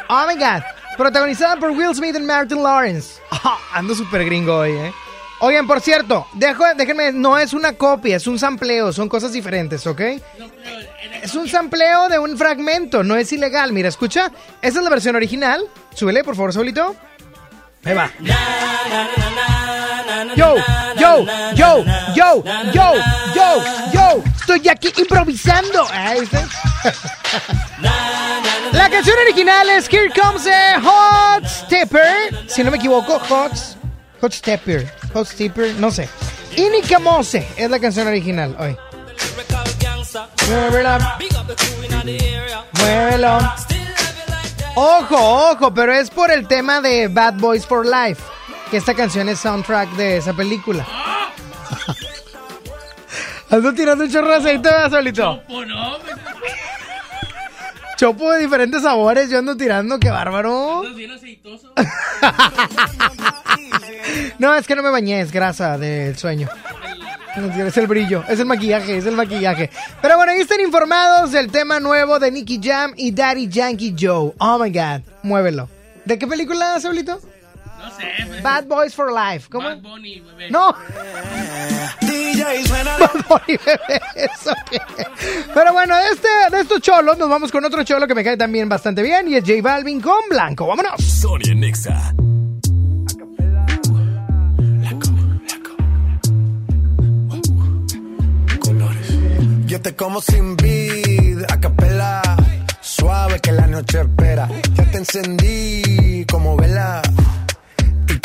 Oh my God. Protagonizada por Will Smith y Martin Lawrence. Ah, ando súper gringo hoy, ¿eh? Oigan, por cierto, dejo, déjenme, no es una copia, es un sampleo, son cosas diferentes, ¿ok? Es un sampleo de un fragmento, no es ilegal. Mira, escucha, esa es la versión original. Súbele, por favor, solito. Ahí va. Yo, yo, yo, yo, yo, yo, yo. Estoy aquí improvisando. Ahí está. La canción original es Here Comes a Hot Stepper. Si no me equivoco, Hot, Hot Stepper. Hot Stepper, no sé. Inika Mose es la canción original hoy. Muévelo. Muévelo. Ojo, ojo, pero es por el tema de Bad Boys for Life. Que esta canción es soundtrack de esa película. Ando tirando un chorro de aceite, ¿verdad, solito? Chopo de diferentes sabores, yo ando tirando, qué bárbaro. no, es que no me bañé, es grasa del sueño. Es el brillo, es el maquillaje, es el maquillaje. Pero bueno, ahí están informados del tema nuevo de Nicky Jam y Daddy Yankee Joe. Oh my god, muévelo. ¿De qué película, Saulito? Sé. Pues. Bad Boys for Life. ¿Cómo? Bad Bunny, bebé. No. Bad bebé. Eso. Pero bueno, de este, de estos cholos nos vamos con otro cholo que me cae también bastante bien y es J Balvin con Blanco. Vámonos. Sonia Nexa. Yo te como sin vid, a capela, suave que la noche espera. Ya te encendí como vela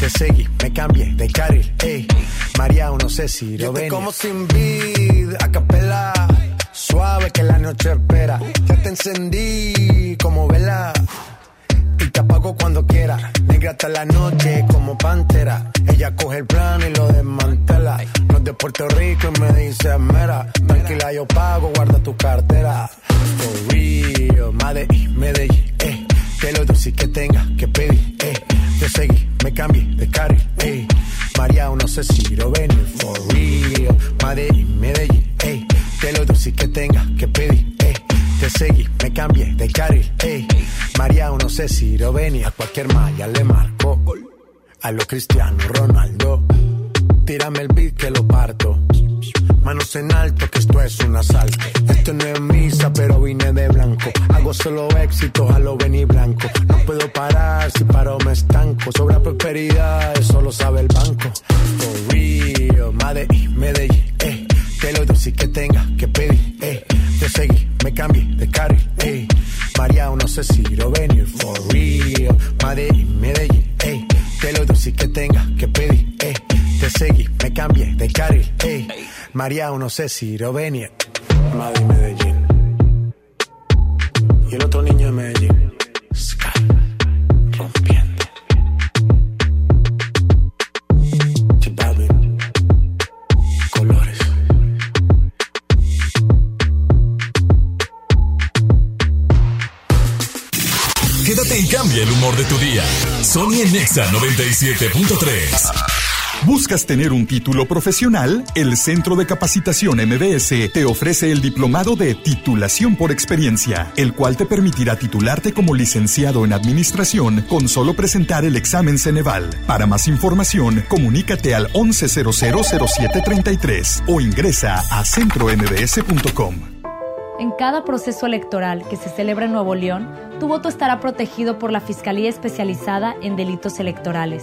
Te seguí, me cambié de carril, eh. María, no sé si lo ven. como sin vid, a capela. Suave que la noche espera. Ya te encendí como vela. Y te apago cuando quiera. Negra hasta la noche como pantera. Ella coge el plan y lo desmantela. No es de Puerto Rico y me dice mera. Tranquila, yo pago, guarda tu cartera. For real, Medellín, eh. Te lo si que tenga que pedir, eh. Te seguí, me cambié de carril, eh. María, no sé si lo ven, for real. Medellín, Medellín, eh. Te lo si que tenga que pedir, eh. Te seguí, me cambié de carril, eh. María, no sé si lo ven a cualquier malla le marco. A lo Cristiano Ronaldo. Tírame el beat que lo parto. Manos en alto, que esto es un asalto. Esto no es misa, pero vine de blanco. Hago solo éxito, a lo venir blanco. No puedo parar, si paro me estanco. Sobra prosperidad, eso lo sabe el banco. For real, Medellín, Medellín, eh. Te lo doy si que tenga que pedir, eh. Te seguí, me cambié de carril, eh. María, no sé si lo venir, for real. Medellín, Medellín, eh. Te lo doy si que tenga que pedir, eh. Te seguí, me cambié de carril, eh. María, no sé si lo venir. Madrid, Medellín. Y el otro niño de Medellín. Sky. Rompiendo. Balvin. Colores. Quédate y cambia el humor de tu día. Sony en Nexa 97.3. ¿Buscas tener un título profesional? El Centro de Capacitación MBS te ofrece el diplomado de titulación por experiencia, el cual te permitirá titularte como licenciado en administración con solo presentar el examen Ceneval. Para más información, comunícate al 11000733 o ingresa a centrombs.com. En cada proceso electoral que se celebra en Nuevo León, tu voto estará protegido por la Fiscalía Especializada en Delitos Electorales.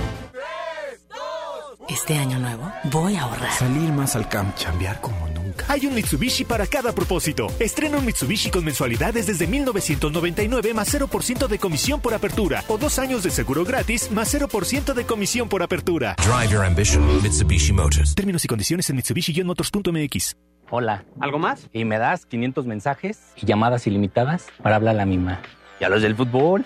Este año nuevo voy a ahorrar. Salir más al camp, chambear como nunca. Hay un Mitsubishi para cada propósito. Estrena un Mitsubishi con mensualidades desde 1999 más 0% de comisión por apertura. O dos años de seguro gratis más 0% de comisión por apertura. Drive your ambition, Mitsubishi Motors. Términos y condiciones en Mitsubishi-motors.mx. Hola. ¿Algo más? Y me das 500 mensajes y llamadas ilimitadas para hablar a la misma. ¿Y a los del fútbol?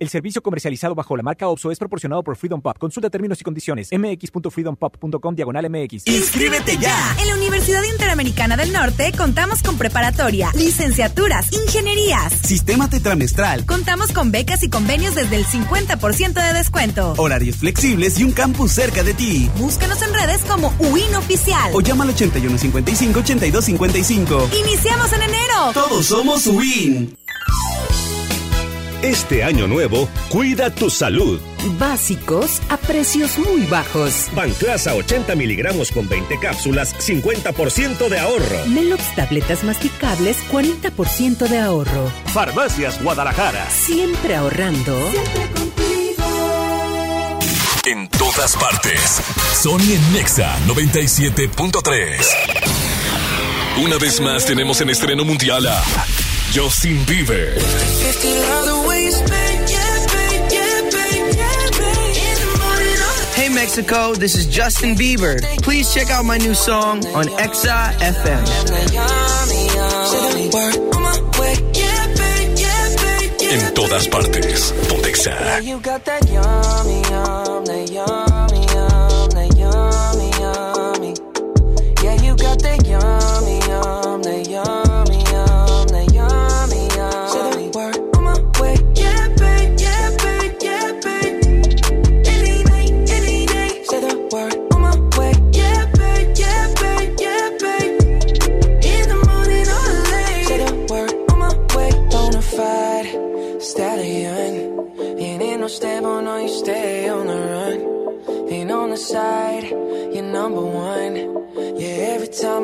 El servicio comercializado bajo la marca OPSO es proporcionado por Freedom Pop. Consulta términos y condiciones. mx.freedompop.com diagonal mx. ¡Inscríbete ya! En la Universidad Interamericana del Norte contamos con preparatoria, licenciaturas, ingenierías, Sistema tetramestral, Contamos con becas y convenios desde el 50% de descuento. horarios flexibles y un campus cerca de ti. Búscanos en redes como UIN Oficial. O llama al 8155-8255. Iniciamos en enero. Todos somos UIN. Este año nuevo, cuida tu salud. Básicos a precios muy bajos. Banclasa 80 miligramos con 20 cápsulas, 50% de ahorro. Melox tabletas masticables, 40% de ahorro. Farmacias Guadalajara. Siempre ahorrando. En todas partes. Sony en Nexa 97.3. Una vez más tenemos en estreno mundial a Justin Bieber. Hey Mexico, this is Justin Bieber. Please check out my new song on Exa FM. En todas partes. Pontexa.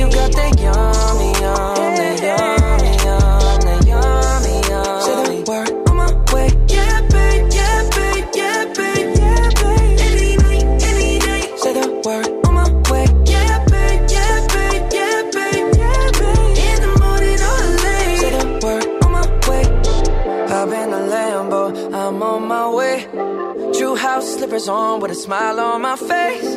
You got that yummy, yum, that yummy, yum, that yummy, yum. Say the word on my way. Yeah, babe, yeah, babe, yeah, babe, yeah, babe. Any night, any day. Say the word on my way. Yeah, babe, yeah, babe, yeah, babe, yeah, babe. In the morning or late. Say the word on my way. Hop in the Lambo, I'm on my way. True house slippers on with a smile on my face.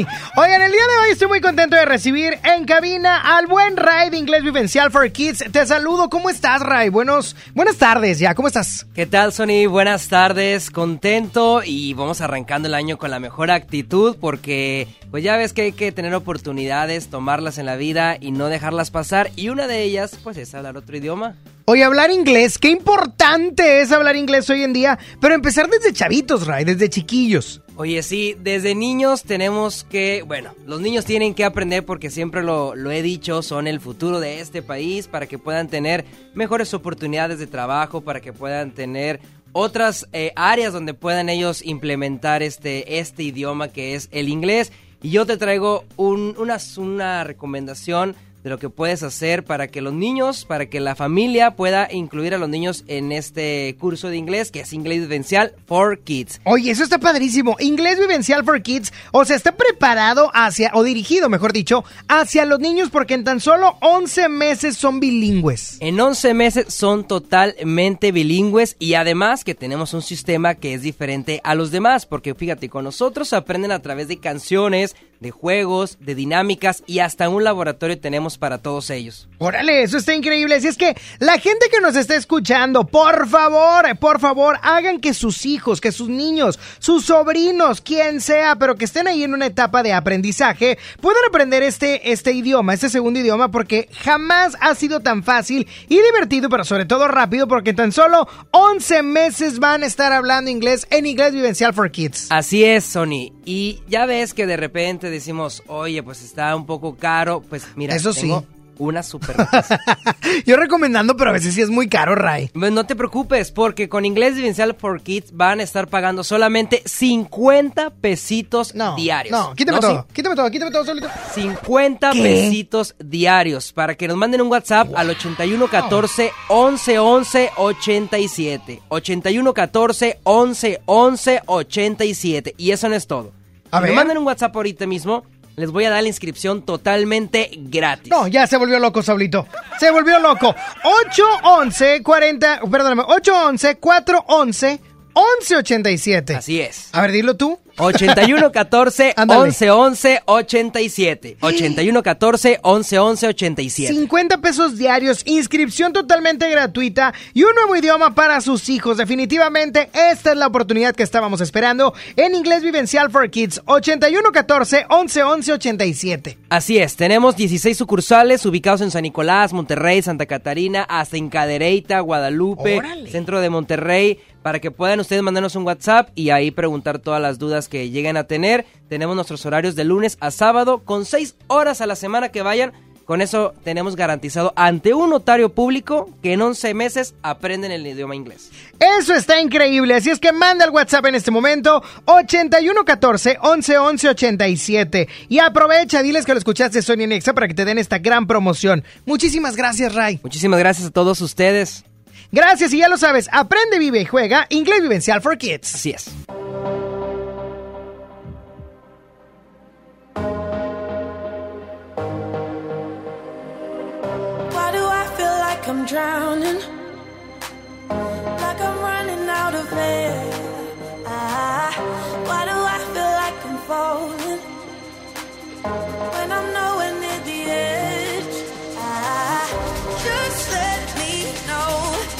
Yami. Oigan, el día de hoy estoy muy contento de recibir en cabina al buen Ray de Inglés Vivencial for Kids. Te saludo, ¿cómo estás, Ray? Buenos, buenas tardes ya, ¿cómo estás? ¿Qué tal, Sony? Buenas tardes, contento y vamos arrancando el año con la mejor actitud porque pues ya ves que hay que tener oportunidades, tomarlas en la vida y no dejarlas pasar y una de ellas pues es hablar otro idioma. Oye, hablar inglés, qué importante es hablar inglés hoy en día, pero empezar desde chavitos, Ray, desde chiquillos. Oye, sí, desde niños tenemos que, bueno, los niños tienen que aprender porque siempre lo, lo, he dicho, son el futuro de este país para que puedan tener mejores oportunidades de trabajo, para que puedan tener otras eh, áreas donde puedan ellos implementar este, este idioma que es el inglés. Y yo te traigo un, una, una recomendación de lo que puedes hacer para que los niños, para que la familia pueda incluir a los niños en este curso de inglés que es Inglés Vivencial for Kids. Oye, eso está padrísimo. Inglés Vivencial for Kids, o sea, está preparado hacia, o dirigido, mejor dicho, hacia los niños porque en tan solo 11 meses son bilingües. En 11 meses son totalmente bilingües y además que tenemos un sistema que es diferente a los demás, porque fíjate, con nosotros aprenden a través de canciones, de juegos, de dinámicas y hasta un laboratorio tenemos para todos ellos. Órale, eso está increíble. Así es que la gente que nos está escuchando, por favor, por favor, hagan que sus hijos, que sus niños, sus sobrinos, quien sea, pero que estén ahí en una etapa de aprendizaje, puedan aprender este, este idioma, este segundo idioma, porque jamás ha sido tan fácil y divertido, pero sobre todo rápido, porque tan solo 11 meses van a estar hablando inglés en Inglés Vivencial for Kids. Así es, Sony. Y ya ves que de repente decimos, oye, pues está un poco caro. Pues mira, Eso tengo sí. una super noticia. Yo recomendando, pero a veces sí es muy caro, Ray. Pues no te preocupes, porque con Inglés Vivencial for Kids van a estar pagando solamente 50 pesitos diarios. No, quítame todo, sí, quítame todo, quítame todo solito. 50 ¿Qué? pesitos diarios para que nos manden un WhatsApp al 81 14 11 11 87. 81 14 11 11 87. Y eso no es todo. A si ver. me mandan un WhatsApp ahorita mismo, les voy a dar la inscripción totalmente gratis. No, ya se volvió loco, Saulito. Se volvió loco. 811 40, perdóname, 811 411 1187. Así es. A ver, dilo tú. 81 14 Ándale. 11 11 87. 81 14 11 11 87. 50 pesos diarios, inscripción totalmente gratuita y un nuevo idioma para sus hijos. Definitivamente, esta es la oportunidad que estábamos esperando en Inglés Vivencial for Kids. 8114 11 11 87. Así es, tenemos 16 sucursales ubicados en San Nicolás, Monterrey, Santa Catarina, hasta en Cadereyta, Guadalupe, Órale. centro de Monterrey, para que puedan ustedes mandarnos un WhatsApp y ahí preguntar todas las dudas que lleguen a tener. Tenemos nuestros horarios de lunes a sábado con 6 horas a la semana que vayan. Con eso tenemos garantizado ante un notario público que en 11 meses aprenden el idioma inglés. Eso está increíble, así es que manda el WhatsApp en este momento 8114 11 11 87 y aprovecha, diles que lo escuchaste Sony Nexa para que te den esta gran promoción. Muchísimas gracias, Ray. Muchísimas gracias a todos ustedes. Gracias y ya lo sabes, aprende, vive y juega Inglés Vivencial for Kids. Así es. Why do I feel like I'm drowning? Like I'm running out of air. Ah, why do I feel like I'm falling? When I'm nowhere near the edge. Ah, just let me know.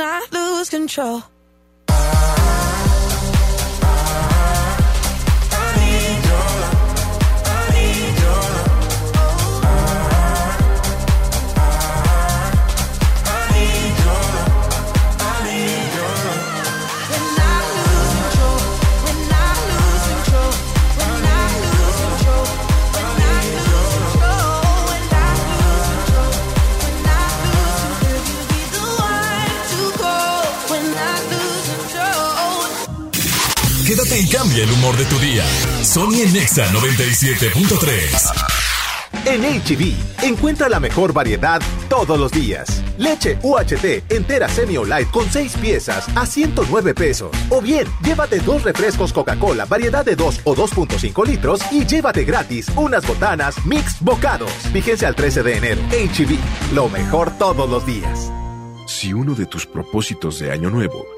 I lose control? Cambia el humor de tu día. Sony en Nexa 97.3. En HB, encuentra la mejor variedad todos los días. Leche UHT entera semi o light con 6 piezas a 109 pesos. O bien, llévate dos refrescos Coca-Cola variedad de 2 o 2.5 litros y llévate gratis unas botanas mix bocados. Fíjense al 13 de enero. HB, lo mejor todos los días. Si uno de tus propósitos de año nuevo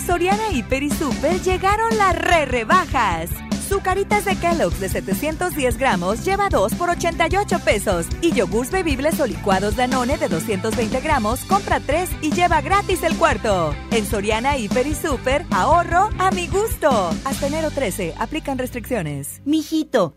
En Soriana Hiper y Super llegaron las re rebajas. Zucaritas de Kellogg's de 710 gramos lleva 2 por 88 pesos. Y yogurts bebibles o licuados Danone de 220 gramos compra 3 y lleva gratis el cuarto. En Soriana Hiper y Super, ahorro a mi gusto. Hasta enero 13, aplican restricciones. Mijito,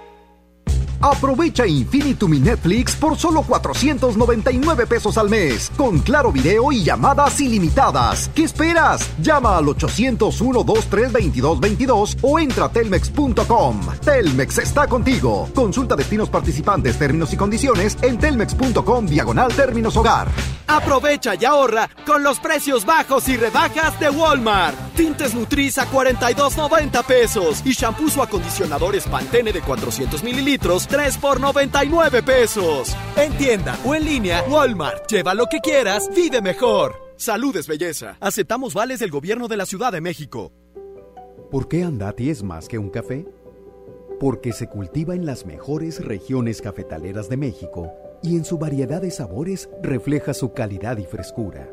Aprovecha Infinitum y Netflix por solo 499 pesos al mes, con claro video y llamadas ilimitadas. ¿Qué esperas? Llama al 801-232222 o entra a telmex.com. Telmex está contigo. Consulta destinos participantes, términos y condiciones en telmex.com diagonal términos hogar. Aprovecha y ahorra con los precios bajos y rebajas de Walmart. Tintes Nutris a 42.90 pesos y shampoos o acondicionadores Pantene de 400 mililitros 3 por 99 pesos. En tienda o en línea, Walmart. Lleva lo que quieras, vive mejor. Salud es belleza. Aceptamos vales del gobierno de la Ciudad de México. ¿Por qué Andati es más que un café? Porque se cultiva en las mejores regiones cafetaleras de México y en su variedad de sabores refleja su calidad y frescura.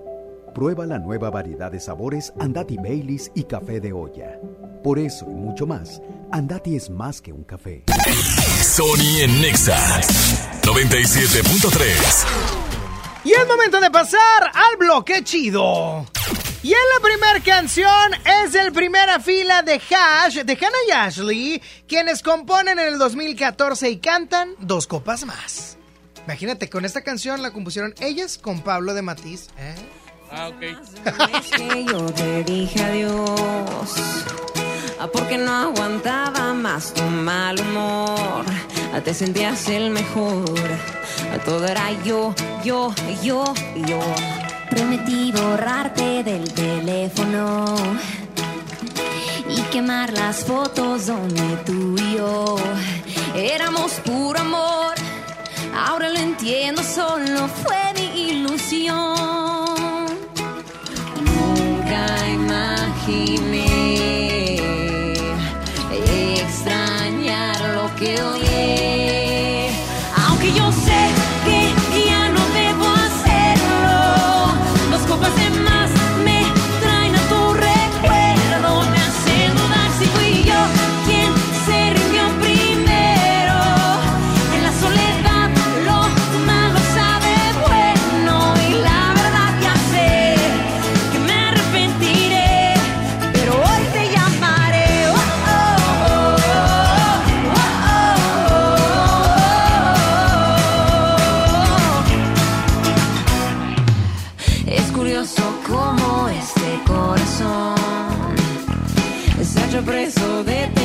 Prueba la nueva variedad de sabores Andati Baileys y café de olla. Por eso y mucho más, Andati es más que un café. Sony en Nexa 97.3. Y es momento de pasar al bloque chido. Y en la primera canción es el primera fila de Hash, de Hannah y Ashley, quienes componen en el 2014 y cantan Dos Copas Más. Imagínate, con esta canción la compusieron ellas con Pablo de Matiz. ¿eh? Ah, ok. que yo te dije adiós. Ah, Porque no aguantaba más tu mal humor. Ah, Te sentías el mejor. Ah, Todo era yo, yo, yo, yo. Prometí borrarte del teléfono y quemar las fotos donde tú y yo éramos puro amor. Ahora lo entiendo, solo fue mi ilusión. Nunca imaginé curioso como este corazón. Se ha hecho preso de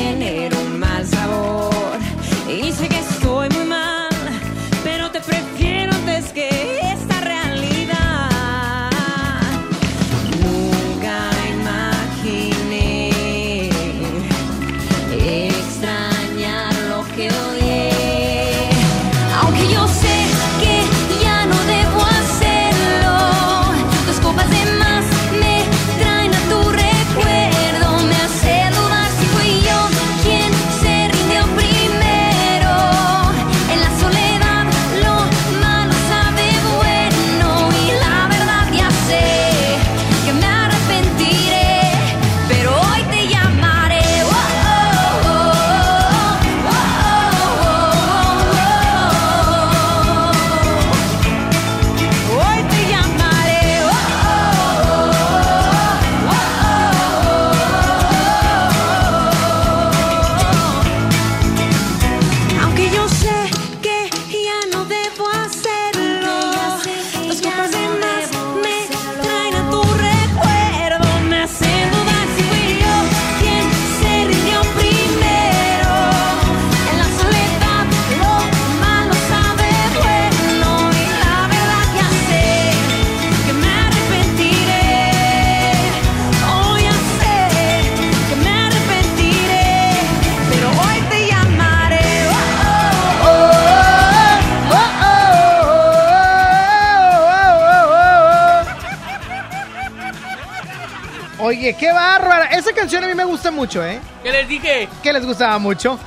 Oye, qué bárbara. Esa canción a mí me gusta mucho, ¿eh? ¿Qué les dije? Que les gustaba mucho.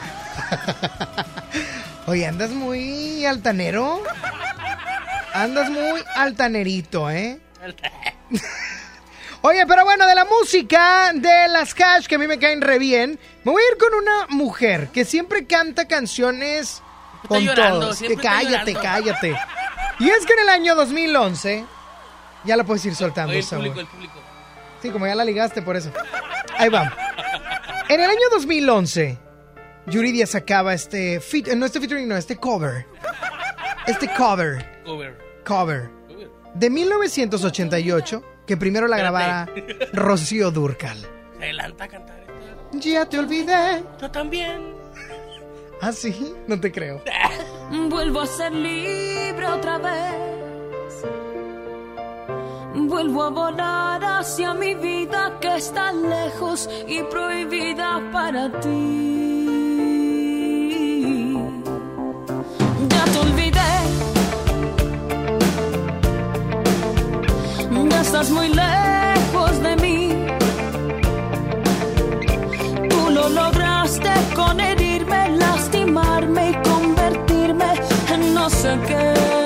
Oye, andas muy altanero. Andas muy altanerito, ¿eh? Oye, pero bueno, de la música, de las cash que a mí me caen re bien, me voy a ir con una mujer que siempre canta canciones con llorando, todos. Que cállate, llorando. cállate. Y es que en el año 2011, ya la puedes ir soltando, Oye, el público, el público. Sí, como ya la ligaste por eso. Ahí va. En el año 2011, Yuridia sacaba este fit, no este featuring, no, este cover. Este cover, Cover. cover de 1988 que primero la grabara Rocío Durcal. Adelanta a cantar. Ya te olvidé. Yo también. ¿Ah, sí? No te creo. Vuelvo a ser libre otra vez. Vuelvo a volar hacia mi vida que está lejos y prohibida para ti. Ya te olvidé. Ya estás muy lejos de mí. Tú lo lograste con herirme, lastimarme y convertirme en no sé qué.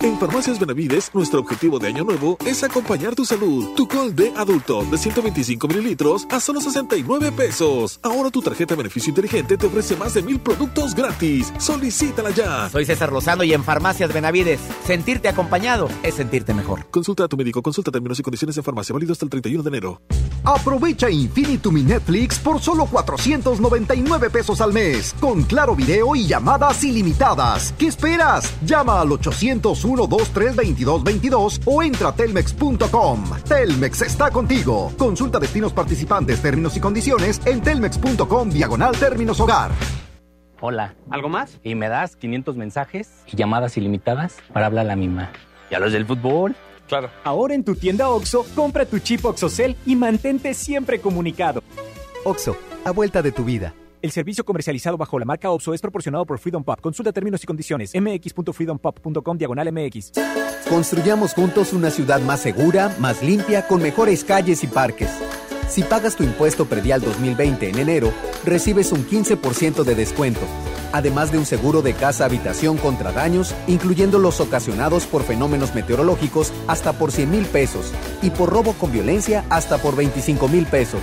En Farmacias Benavides, nuestro objetivo de año nuevo es acompañar tu salud. Tu col de adulto de 125 mililitros a solo 69 pesos. Ahora tu tarjeta beneficio inteligente te ofrece más de mil productos gratis. Solicítala ya. Soy César Lozano y en Farmacias Benavides, sentirte acompañado es sentirte mejor. Consulta a tu médico, consulta términos y condiciones en farmacia, válido hasta el 31 de enero. Aprovecha Infinitum mi Netflix por solo 499 pesos al mes, con claro video y llamadas ilimitadas. ¿Qué esperas? Llama al 801 23 2222 o entra a telmex.com. Telmex está contigo. Consulta destinos participantes, términos y condiciones en telmex.com diagonal términos hogar. Hola. ¿Algo más? Y me das 500 mensajes y llamadas ilimitadas para hablar a la misma. ¿Y a los del fútbol? Claro. Ahora en tu tienda OXO, compra tu chip OXOCEL y mantente siempre comunicado. OXO, a vuelta de tu vida. El servicio comercializado bajo la marca OXO es proporcionado por Freedom Pop. Consulta términos y condiciones. mx.freedompop.com diagonal mx. Construyamos juntos una ciudad más segura, más limpia, con mejores calles y parques. Si pagas tu impuesto predial 2020 en enero, recibes un 15% de descuento, además de un seguro de casa-habitación contra daños, incluyendo los ocasionados por fenómenos meteorológicos, hasta por 100 mil pesos, y por robo con violencia, hasta por 25 mil pesos.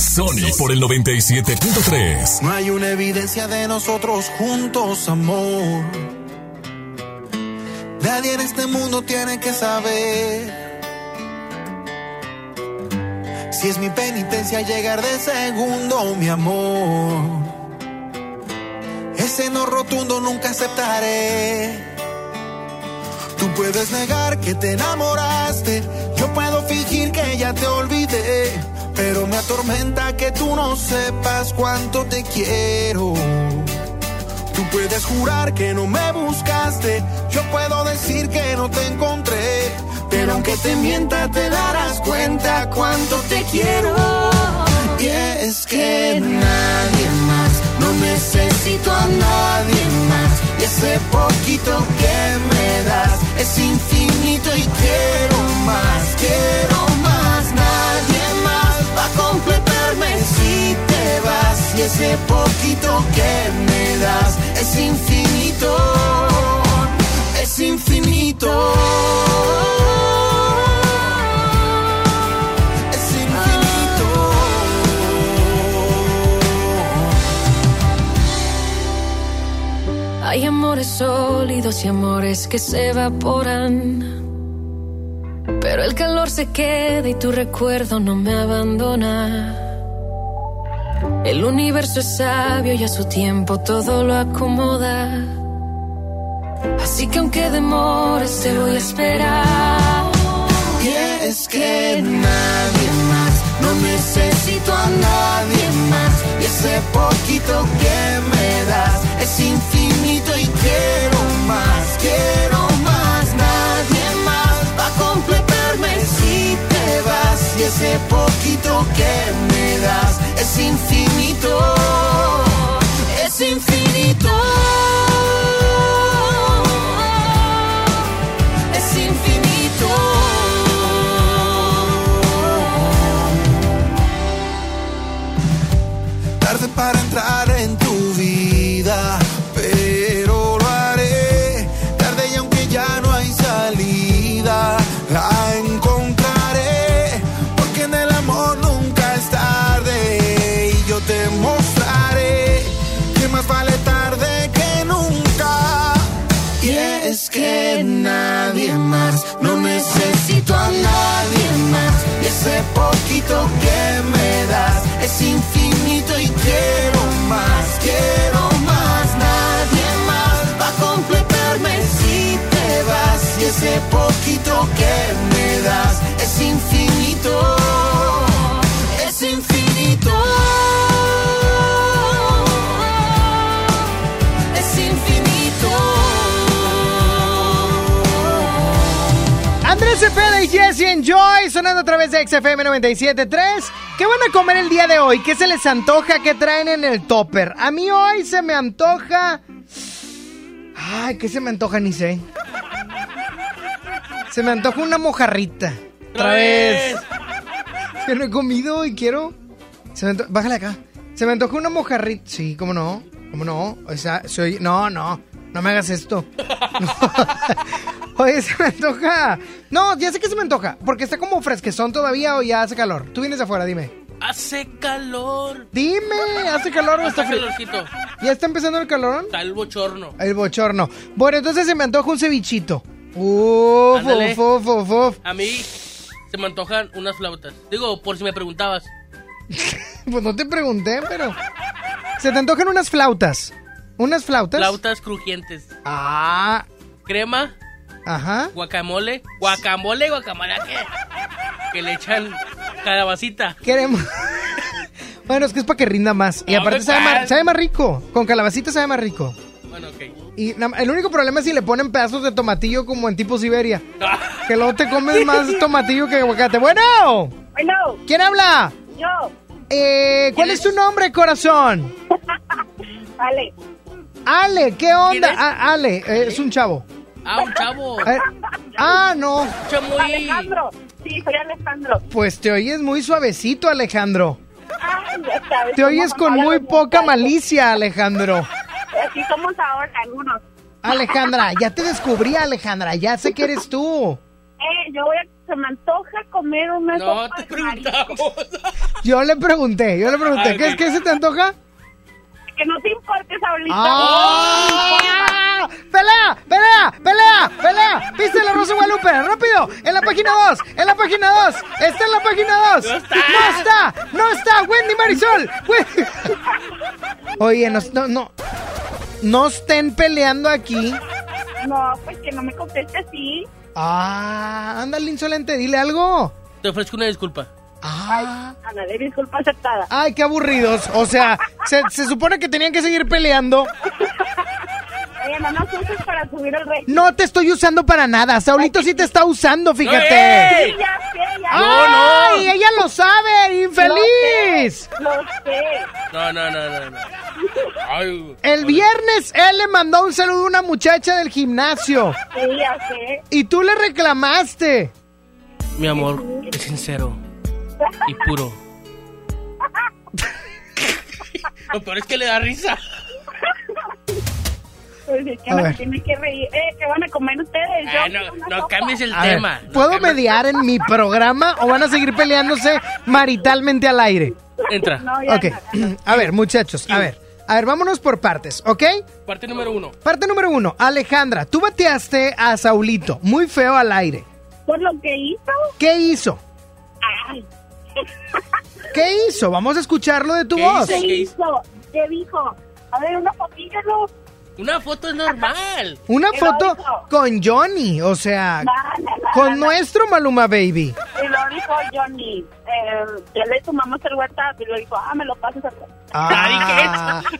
Sony por el 97.3. No hay una evidencia de nosotros juntos, amor. Nadie en este mundo tiene que saber. Si es mi penitencia llegar de segundo, mi amor. Ese no rotundo nunca aceptaré. Tú puedes negar que te enamoraste. Yo puedo fingir que ya te olvidé. Pero me atormenta que tú no sepas cuánto te quiero. Tú puedes jurar que no me buscaste. Yo puedo decir que no te encontré. Pero aunque te mienta, te darás cuenta cuánto te quiero. Y es que nadie más, no necesito a nadie más. Y ese poquito que me das es infinito y quiero más, quiero va a completarme si te vas. Y ese poquito que me das es infinito, es infinito. Es infinito. Hay amores sólidos y amores que se evaporan. Pero el calor se queda y tu recuerdo no me abandona. El universo es sabio y a su tiempo todo lo acomoda. Así que aunque demores te voy a esperar. Y es que nadie más, no necesito a nadie más. Y ese poquito que me das es infinito y quiero más, quiero más. Y ese poquito que me das es infinito, es infinito. Ese poquito que me das es infinito y quiero más, quiero más. Nadie más va a completarme si te vas. Y ese poquito que me Cepeda y Jesse Enjoy sonando a través de XFM 97.3. ¿Qué van a comer el día de hoy? ¿Qué se les antoja? ¿Qué traen en el topper? A mí hoy se me antoja... Ay, ¿qué se me antoja? Ni sé. Se me antoja una mojarrita. Otra vez. Que no he comido y quiero... Se me anto- Bájale acá. Se me antoja una mojarrita. Sí, ¿cómo no? ¿Cómo no? O sea, soy... No, no. No me hagas esto. Oye, se me antoja. No, ya sé que se me antoja. Porque está como fresquezón todavía o ya hace calor. Tú vienes de afuera, dime. Hace calor. Dime, ¿hace calor o está frío? ¿Ya está empezando el calorón? Está el bochorno. El bochorno. Bueno, entonces se me antoja un cevichito. Uf, uf, uf, uf, uf. A mí se me antojan unas flautas. Digo, por si me preguntabas. Pues no te pregunté, pero. Se te antojan unas flautas. ¿Unas flautas? Flautas crujientes. Ah. Crema, Ajá. guacamole. Guacamole, guacamole, ¿qué? Que le echan calabacita. Queremos. bueno, es que es para que rinda más. Y aparte sabe más, sabe más rico. Con calabacita sabe más rico. Bueno, ok. Y el único problema es si le ponen pedazos de tomatillo como en tipo Siberia. Que luego te comes más tomatillo que aguacate. Bueno. Bueno. ¿Quién habla? Yo. Eh, ¿Cuál es tu nombre, corazón? Ale. Ale, ¿qué onda? Ah, Ale, eh, es un chavo. Ah, un chavo. Eh, ah, no. Alejandro. Sí, soy Alejandro. Pues te oyes muy suavecito, Alejandro. Ay, ya sabes. Te oyes con muy poca malicia, Alejandro. Así somos ahora algunos. Alejandra, ya te descubrí, Alejandra. Ya sé que eres tú. Eh, yo voy a... Se me antoja comer una No, sopa te de mariscos. Yo le pregunté, yo le pregunté, ¿qué, ok. ¿qué se te antoja? Que no te importe, Saulito. ¡Ah! ¡Pelea! ¡Pelea! ¡Pelea! ¡Pelea! ¡Viste la Rosa Guadalupe! ¡Rápido! ¡En la página 2! ¡En la página 2! ¡Está en la página 2! ¡No está! ¡No está! ¡No está! ¡Wendy Marisol! Wendy- Oye, no, no, no. No estén peleando aquí. No, pues que no me conteste así. Ah, ándale, insolente, dile algo. Te ofrezco una disculpa. Ah. Ándale, disculpa aceptada. Ay, qué aburridos. O sea, se, se supone que tenían que seguir peleando. Oye, no nos uses para subir el rey. No te estoy usando para nada. Saulito sí te está usando, fíjate. ¡Ey! Sí, ya sé, ya ¡Ay! ¡Ella lo sabe! ¡Infeliz! Lo sé. No, no, no, no. no. Ay, El viernes él le mandó un saludo a una muchacha del gimnasio. Sí, ya sé. Y tú le reclamaste. mi amor es sincero y puro. Lo peor es que le da risa. Pues es que A ver. tiene que reír. Eh, ¿qué van a comer ustedes? Ah, Yo no, no cambies el A tema. ¿puedo mediar en mi programa o van a seguir peleándose maritalmente al aire? Entra. No, ya Ok, no. a ver, muchachos, a ver. A ver, vámonos por partes, ¿ok? Parte número uno. Parte número uno, Alejandra, tú bateaste a Saulito, muy feo al aire. Por lo que hizo. ¿Qué hizo? Ay, ¿Qué hizo? Vamos a escucharlo de tu ¿Qué voz. hizo? ¿qué hizo? ¿Qué dijo? A ver, una fotilla, ¿no? Una foto es normal. Una ¿Qué lo foto hizo? con Johnny, o sea, No, no, no, con no, no. nuestro Maluma Baby. Y lo dijo Johnny. Eh, ya le sumamos el WhatsApp y lo dijo, ah, me lo pasas al WhatsApp. Ah.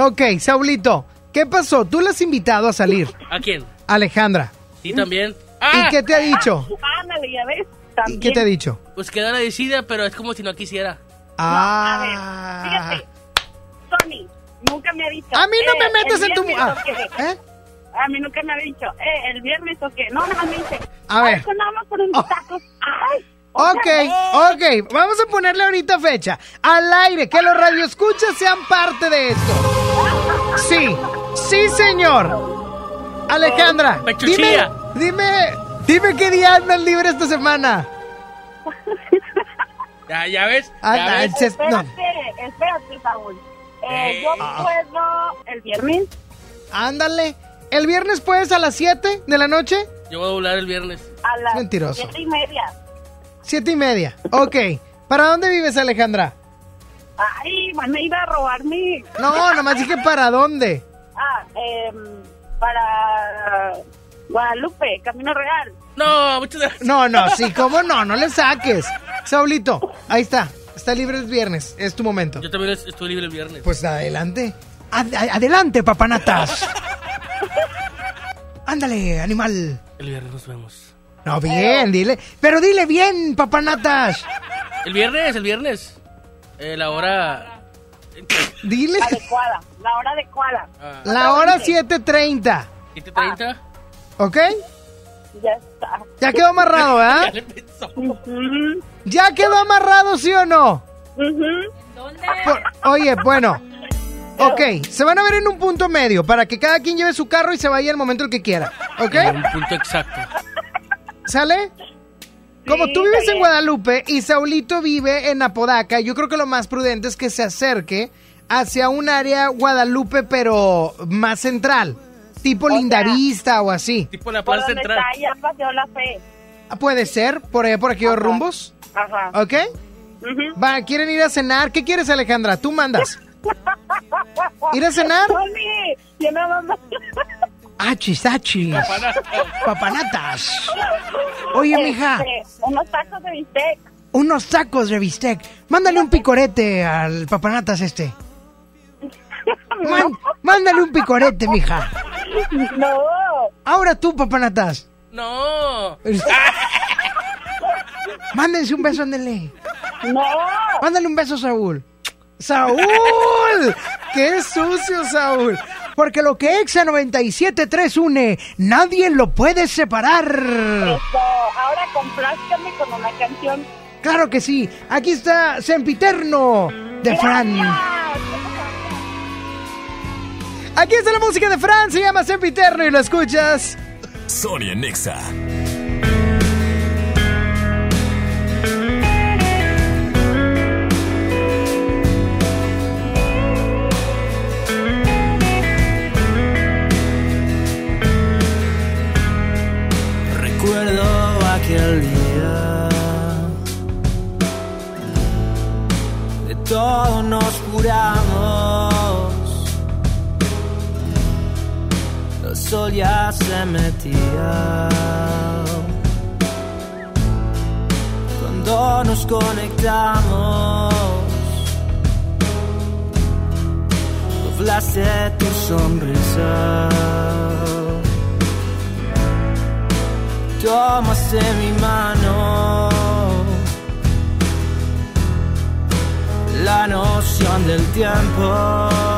Ok, Saulito, ¿qué pasó? Tú le has invitado a salir, ¿A quién? Alejandra. Sí, también. ¿Y Ah, qué te ha dicho? Ándale, ya ves. ¿Y También. qué te ha dicho? pues queda la decida, pero es como si no quisiera. A Ah. ver, fíjate. Tony, nunca me ha dicho. A mí no eh, me metes en tu... ah. ¿Eh? A mí nunca me ha dicho, eh, el viernes o qué. No, nada me dice. A ver. "Ay, nada más por unos tacos. Ay. Ok, ok, vamos a ponerle ahorita fecha. Al aire, que los radioescuchas sean parte de esto. Sí, sí, señor. Alejandra, dime, dime, dime qué día andas libre esta semana. Ya, ya ves. Ah, ya ah, ves. no. Espérate, espérate, Saúl. Eh, yo puedo el viernes. Ándale. ¿El viernes puedes a las 7 de la noche? Yo voy a volar el viernes. A las Mentiroso. siete y media. Siete y media. Ok. ¿Para dónde vives, Alejandra? Ay, van a ir a robarme. No, nomás dije para dónde. Ah, eh, para Guadalupe, Camino Real. No, muchas gracias. No, no, sí, ¿cómo no? No le saques. Saulito, ahí está. Está libre el viernes. Es tu momento. Yo también es- estoy libre el viernes. Pues adelante. Ad- adelante, papanatas. Ándale, animal. El viernes nos vemos. No, bien, dile. Pero dile bien, papanatas. El viernes, el viernes. Eh, la hora. Dile. Adecuada, la hora adecuada. La hora 7.30. 7.30. ¿Ok? Ya está. Ya quedó amarrado, ¿verdad? Ujú, ¿Ya quedó amarrado, sí o no? Por- oye, bueno. Ok, se van a ver en un punto medio para que cada quien lleve su carro y se vaya al momento el que quiera. ¿Ok? En un punto exacto. ¿Sale? Como Sí, tú vives en. Guadalupe y Saulito vive en Apodaca, yo creo que lo más prudente es que se acerque hacia un área Guadalupe, pero más central. Tipo Lindavista o así. Tipo la Por plaza central. está allá Paseo La Fe. Ah, Puede ser, por allá, por aquellos rumbos. Ajá. ¿Ok? Va, ¿quieren ir a cenar? ¿Qué quieres, Alejandra? Tú mandas. ¿Ir a cenar? Achis, achis. Papanatas. Oye, mija. Este, unos tacos de bistec. Unos tacos de bistec. Mándale un picorete al papanatas este. Man- mándale un picorete, mija. No. Ahora tú, papanatas. No. Mándense un beso, ándele. No. Mándale un beso, Saúl. ¡Saúl! ¡Qué sucio, Saúl! Porque lo que Exa 97.3 une, nadie lo puede separar. Eso. Ahora complázcame con una canción. Claro que sí. Aquí está Sempiterno de Fran. Aquí está la música de Fran, se llama Sempiterno y lo escuchas. Sonia Nexa. Recuerdo aquel día De todo nos curamos sol ya se metía. Cuando nos conectamos. Doblaste tu sonrisa. Tomaste mi mano. La noción del tiempo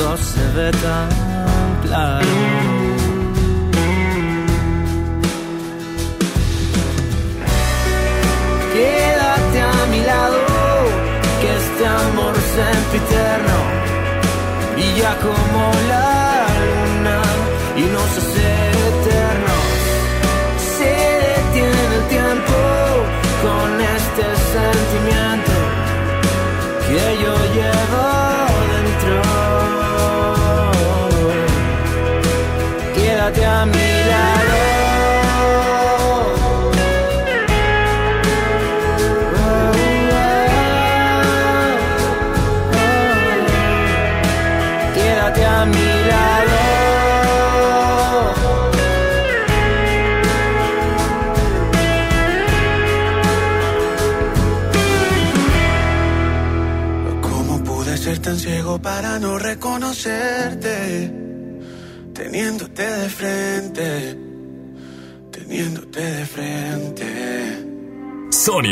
todo se ve tan claro. Quédate a mi lado, que este amor sempiterno brilla como la luna y nos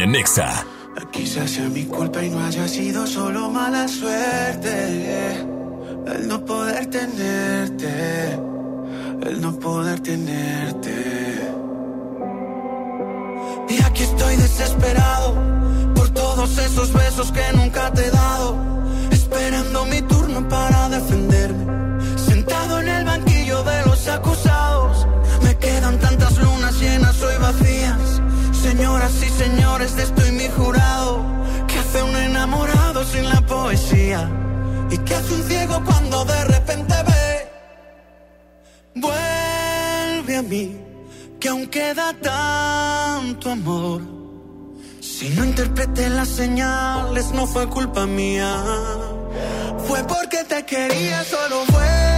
Sonia Nexa. Quizás sea mi culpa y no haya sido solo mala suerte. El no poder tenerte, el no poder tenerte. Y aquí estoy desesperado por todos esos besos que nunca te he dado. Esperando mi turno para defenderme. Sentado en el banquillo de los acusados. Me quedan tantas lunas llenas hoy vacías. Señoras y señores, de estoy mi jurado. ¿Qué hace un enamorado sin la poesía? ¿Y qué hace un ciego cuando de repente ve? Vuelve a mí, que aún queda tanto amor. Si no interpreté las señales, no fue culpa mía. Fue porque te quería, solo vuelve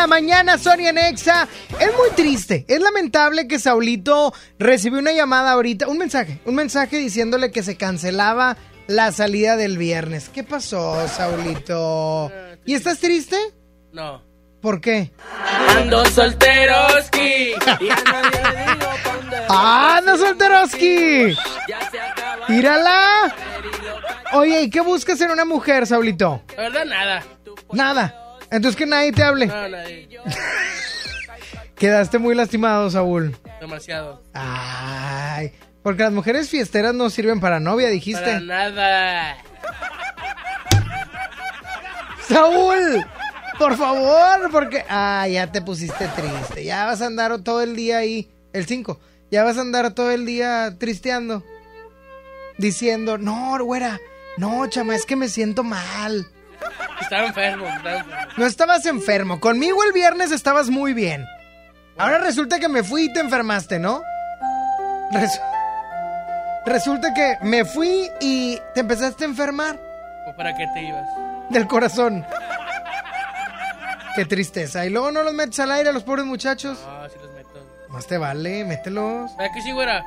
La mañana, Sonia Nexa. Es muy triste, es lamentable que Saulito recibió una llamada ahorita, un mensaje, un mensaje diciéndole que se cancelaba la salida del viernes. ¿Qué pasó, Saulito? ¿Y estás triste? No. ¿Por qué? Ando solteroski. ¡Anda, solteroski! ¡Mírala! Oye, ¿y qué buscas en una mujer, Saulito? La verdad, nada. Nada. Entonces que nadie te hable. No, nadie. Quedaste muy lastimado, Saúl. Demasiado. Ay, porque las mujeres fiesteras no sirven para novia, dijiste. Para nada. Saúl, por favor, porque... Ah, ya te pusiste triste. Ya vas a andar todo el día ahí, el 5. Ya vas a andar todo el día tristeando. Diciendo, no, güera, no, chama, es que me siento mal. Estaba enfermo, estaba enfermo. No estabas enfermo. Conmigo el viernes estabas muy bien. Ahora resulta que me fui y te enfermaste, ¿no? Resu- resulta que me fui y te empezaste a enfermar ¿O para qué te ibas? del corazón. Qué tristeza. Y luego no los metes al aire a los pobres muchachos. Ah, sí los meto. Más te vale, mételos. ¿Verdad que sí, güera?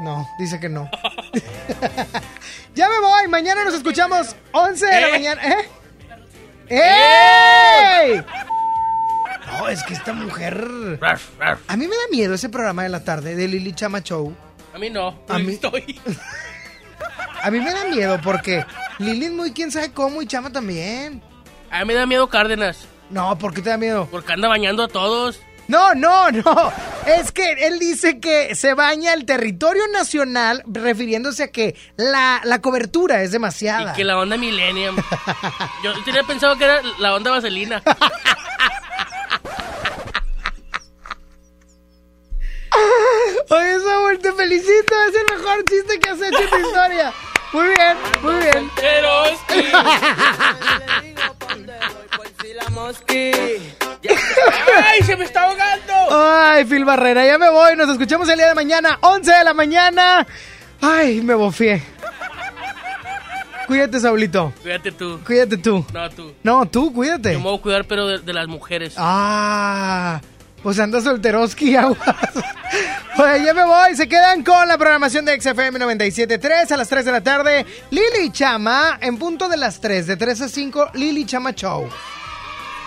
No, dice que no. ya me voy. Mañana nos escuchamos 11 de la ¿Eh? mañana. ¿Eh? ¡Ey! No, es que esta mujer. A mí me da miedo ese programa de la tarde de Lili Chama Show. A mí no. A mí estoy. A mí me da miedo porque Lili es muy quién sabe cómo y Chama también. A mí me da miedo Cárdenas. No, ¿por qué te da miedo? Porque anda bañando a todos. No, no, no. Es que él dice que se baña el territorio nacional refiriéndose a que la, la cobertura es demasiada. Y que la onda Millennium. Yo tenía pensado que era la onda Vaselina. Oye, Saúl, te felicito. Es el mejor chiste que has hecho en tu historia. Muy bien, muy bien. ¡Ay, se me está ahogando! Ay, Phil Barrera, ya me voy. Nos escuchamos el día de mañana, 11 de la mañana. Ay, me bofié. Cuídate, Saulito. Cuídate tú. Cuídate tú. No, tú. No, tú, cuídate. Yo me voy a cuidar, pero de, de las mujeres. Ah, pues anda solteroski, aguas. Oye, ya me voy. Se quedan con la programación de XFM 97.3 a las 3 de la tarde. Lili Chama, en punto de las 3, de 3 a 5, Lili Chama Show.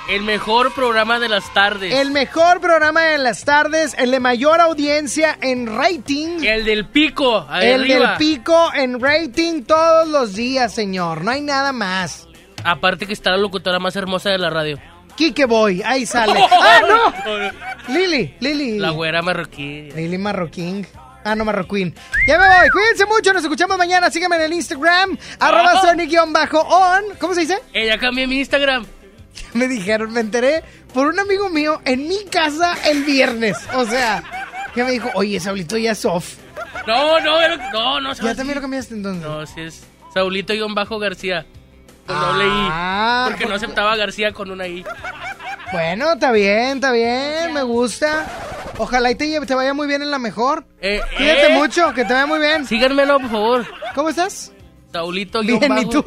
El mejor programa de las tardes. El mejor programa de las tardes, el de mayor audiencia en rating. El del pico. El arriba. del pico en rating todos los días, señor. No hay nada más. Aparte que está la locutora más hermosa de la radio. Kike Boy, ahí sale. ¡Ah, no! Lili, Lili. La güera marroquí. Lili Marroquín. Ah, no, Marroquín. Ya me voy. Cuídense mucho. Nos escuchamos mañana. Síganme en el Instagram. Arroba Ah. Sonic-on. ¿Cómo se dice? Eh, ya cambié mi Instagram. Me dijeron, me enteré por un amigo mío en mi casa el viernes. O sea, que me dijo, oye, Saulito ya es off. No, no, no, no. ¿Ya también lo cambiaste entonces? No, si es Saulito-Bajo García. Con Ah, doble I. Porque no aceptaba García con una I. Bueno, está bien, está bien. Me gusta. Ojalá y te vaya muy bien en la mejor. Eh, Cuídate eh. mucho, que te vaya muy bien. Síganmelo, por favor. ¿Cómo estás? Saulito Bien, ¿y tú?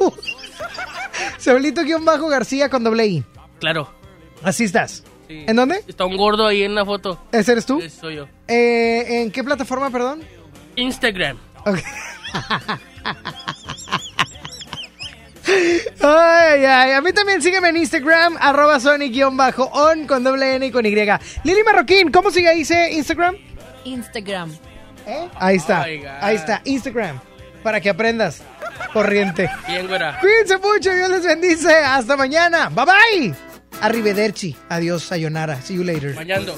Saulito-Bajo García con doble I. Claro. Así estás. Sí. ¿En dónde? Está un gordo ahí en la foto. ¿Ese eres tú? Ese soy yo. Eh, ¿En qué plataforma, perdón? Instagram. Ok. Ay, ay, a mí también sígueme en Instagram, arroba Sonic-on con doble N y con Y. Lili Marroquín, ¿cómo sigue ahí Instagram? Instagram. Ahí está, Oh ahí está, Instagram, para que aprendas. Corriente. Bien, güera. Cuídense mucho, Dios les bendice. Hasta mañana. Bye bye. Arrivederci. Adiós, sayonara. See you later. Mañando.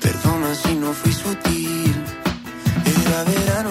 Perdona si no fui sutil. Era verano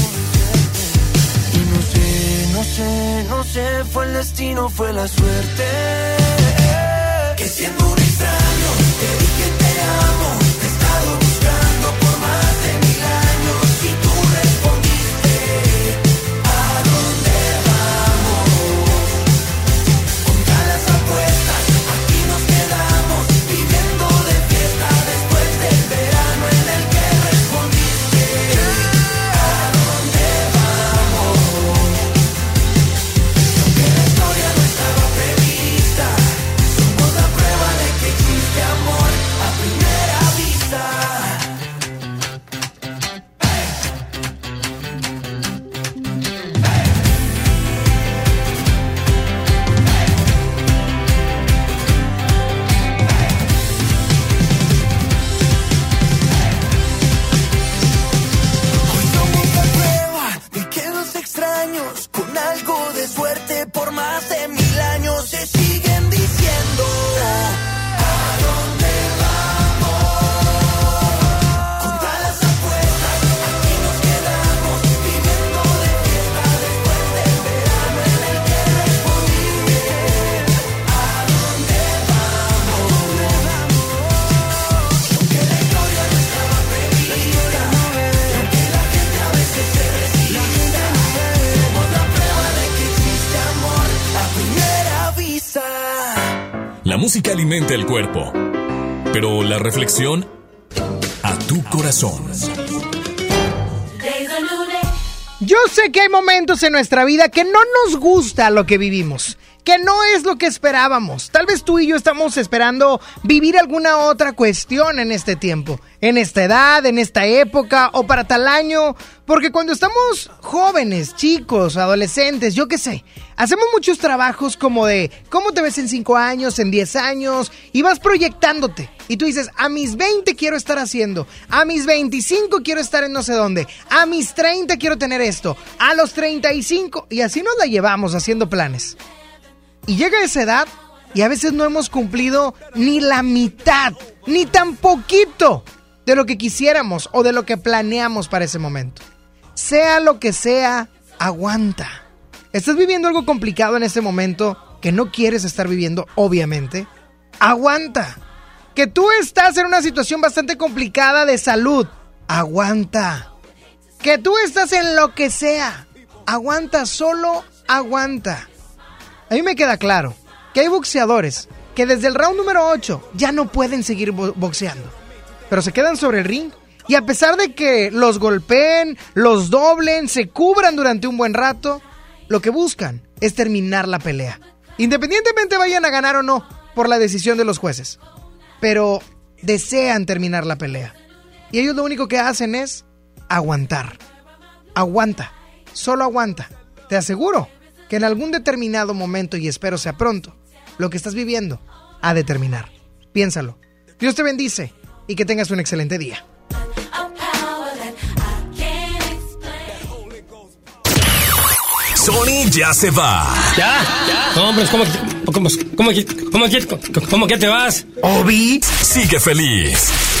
No sé, no sé, fue el destino, fue la suerte. Que siendo el cuerpo, pero la reflexión a tu corazón. Yo sé que hay momentos en nuestra vida que no nos gusta lo que vivimos, es lo que esperábamos. Tal vez tú y yo estamos esperando vivir alguna otra cuestión en este tiempo, en esta edad, en esta época o para tal año, porque cuando estamos jóvenes, chicos, adolescentes, yo qué sé, hacemos muchos trabajos como de cómo te ves en 5 años, en 10 años, y vas proyectándote. Y tú dices, a mis 20 quiero estar haciendo, a mis 25 quiero estar en no sé dónde, a mis 30 quiero tener esto, a los 35, y así nos la llevamos haciendo planes. Y llega esa edad y a veces no hemos cumplido ni la mitad, ni tan poquito de lo que quisiéramos o de lo que planeamos para ese momento. Sea lo que sea, aguanta. ¿Estás viviendo algo complicado en ese momento que no quieres estar viviendo, obviamente? Aguanta. Que tú estás en una situación bastante complicada de salud. Aguanta. Que tú estás en lo que sea. Aguanta, solo aguanta. A mí me queda claro que hay boxeadores que desde el round número 8 ya no pueden seguir bo- boxeando. Pero se quedan sobre el ring y a pesar de que los golpeen, los doblen, se cubran durante un buen rato, lo que buscan es terminar la pelea. Independientemente vayan a ganar o no por la decisión de los jueces. Pero desean terminar la pelea. Y ellos lo único que hacen es aguantar. Aguanta. Solo aguanta. Te aseguro que en algún determinado momento, y espero sea pronto, lo que estás viviendo ha de terminar. Piénsalo. Dios te bendice y que tengas un excelente día. Sony ya se va. ¿Ya? Hombre, ¿cómo, cómo, cómo, cómo, cómo, cómo que te vas? Obi sigue feliz.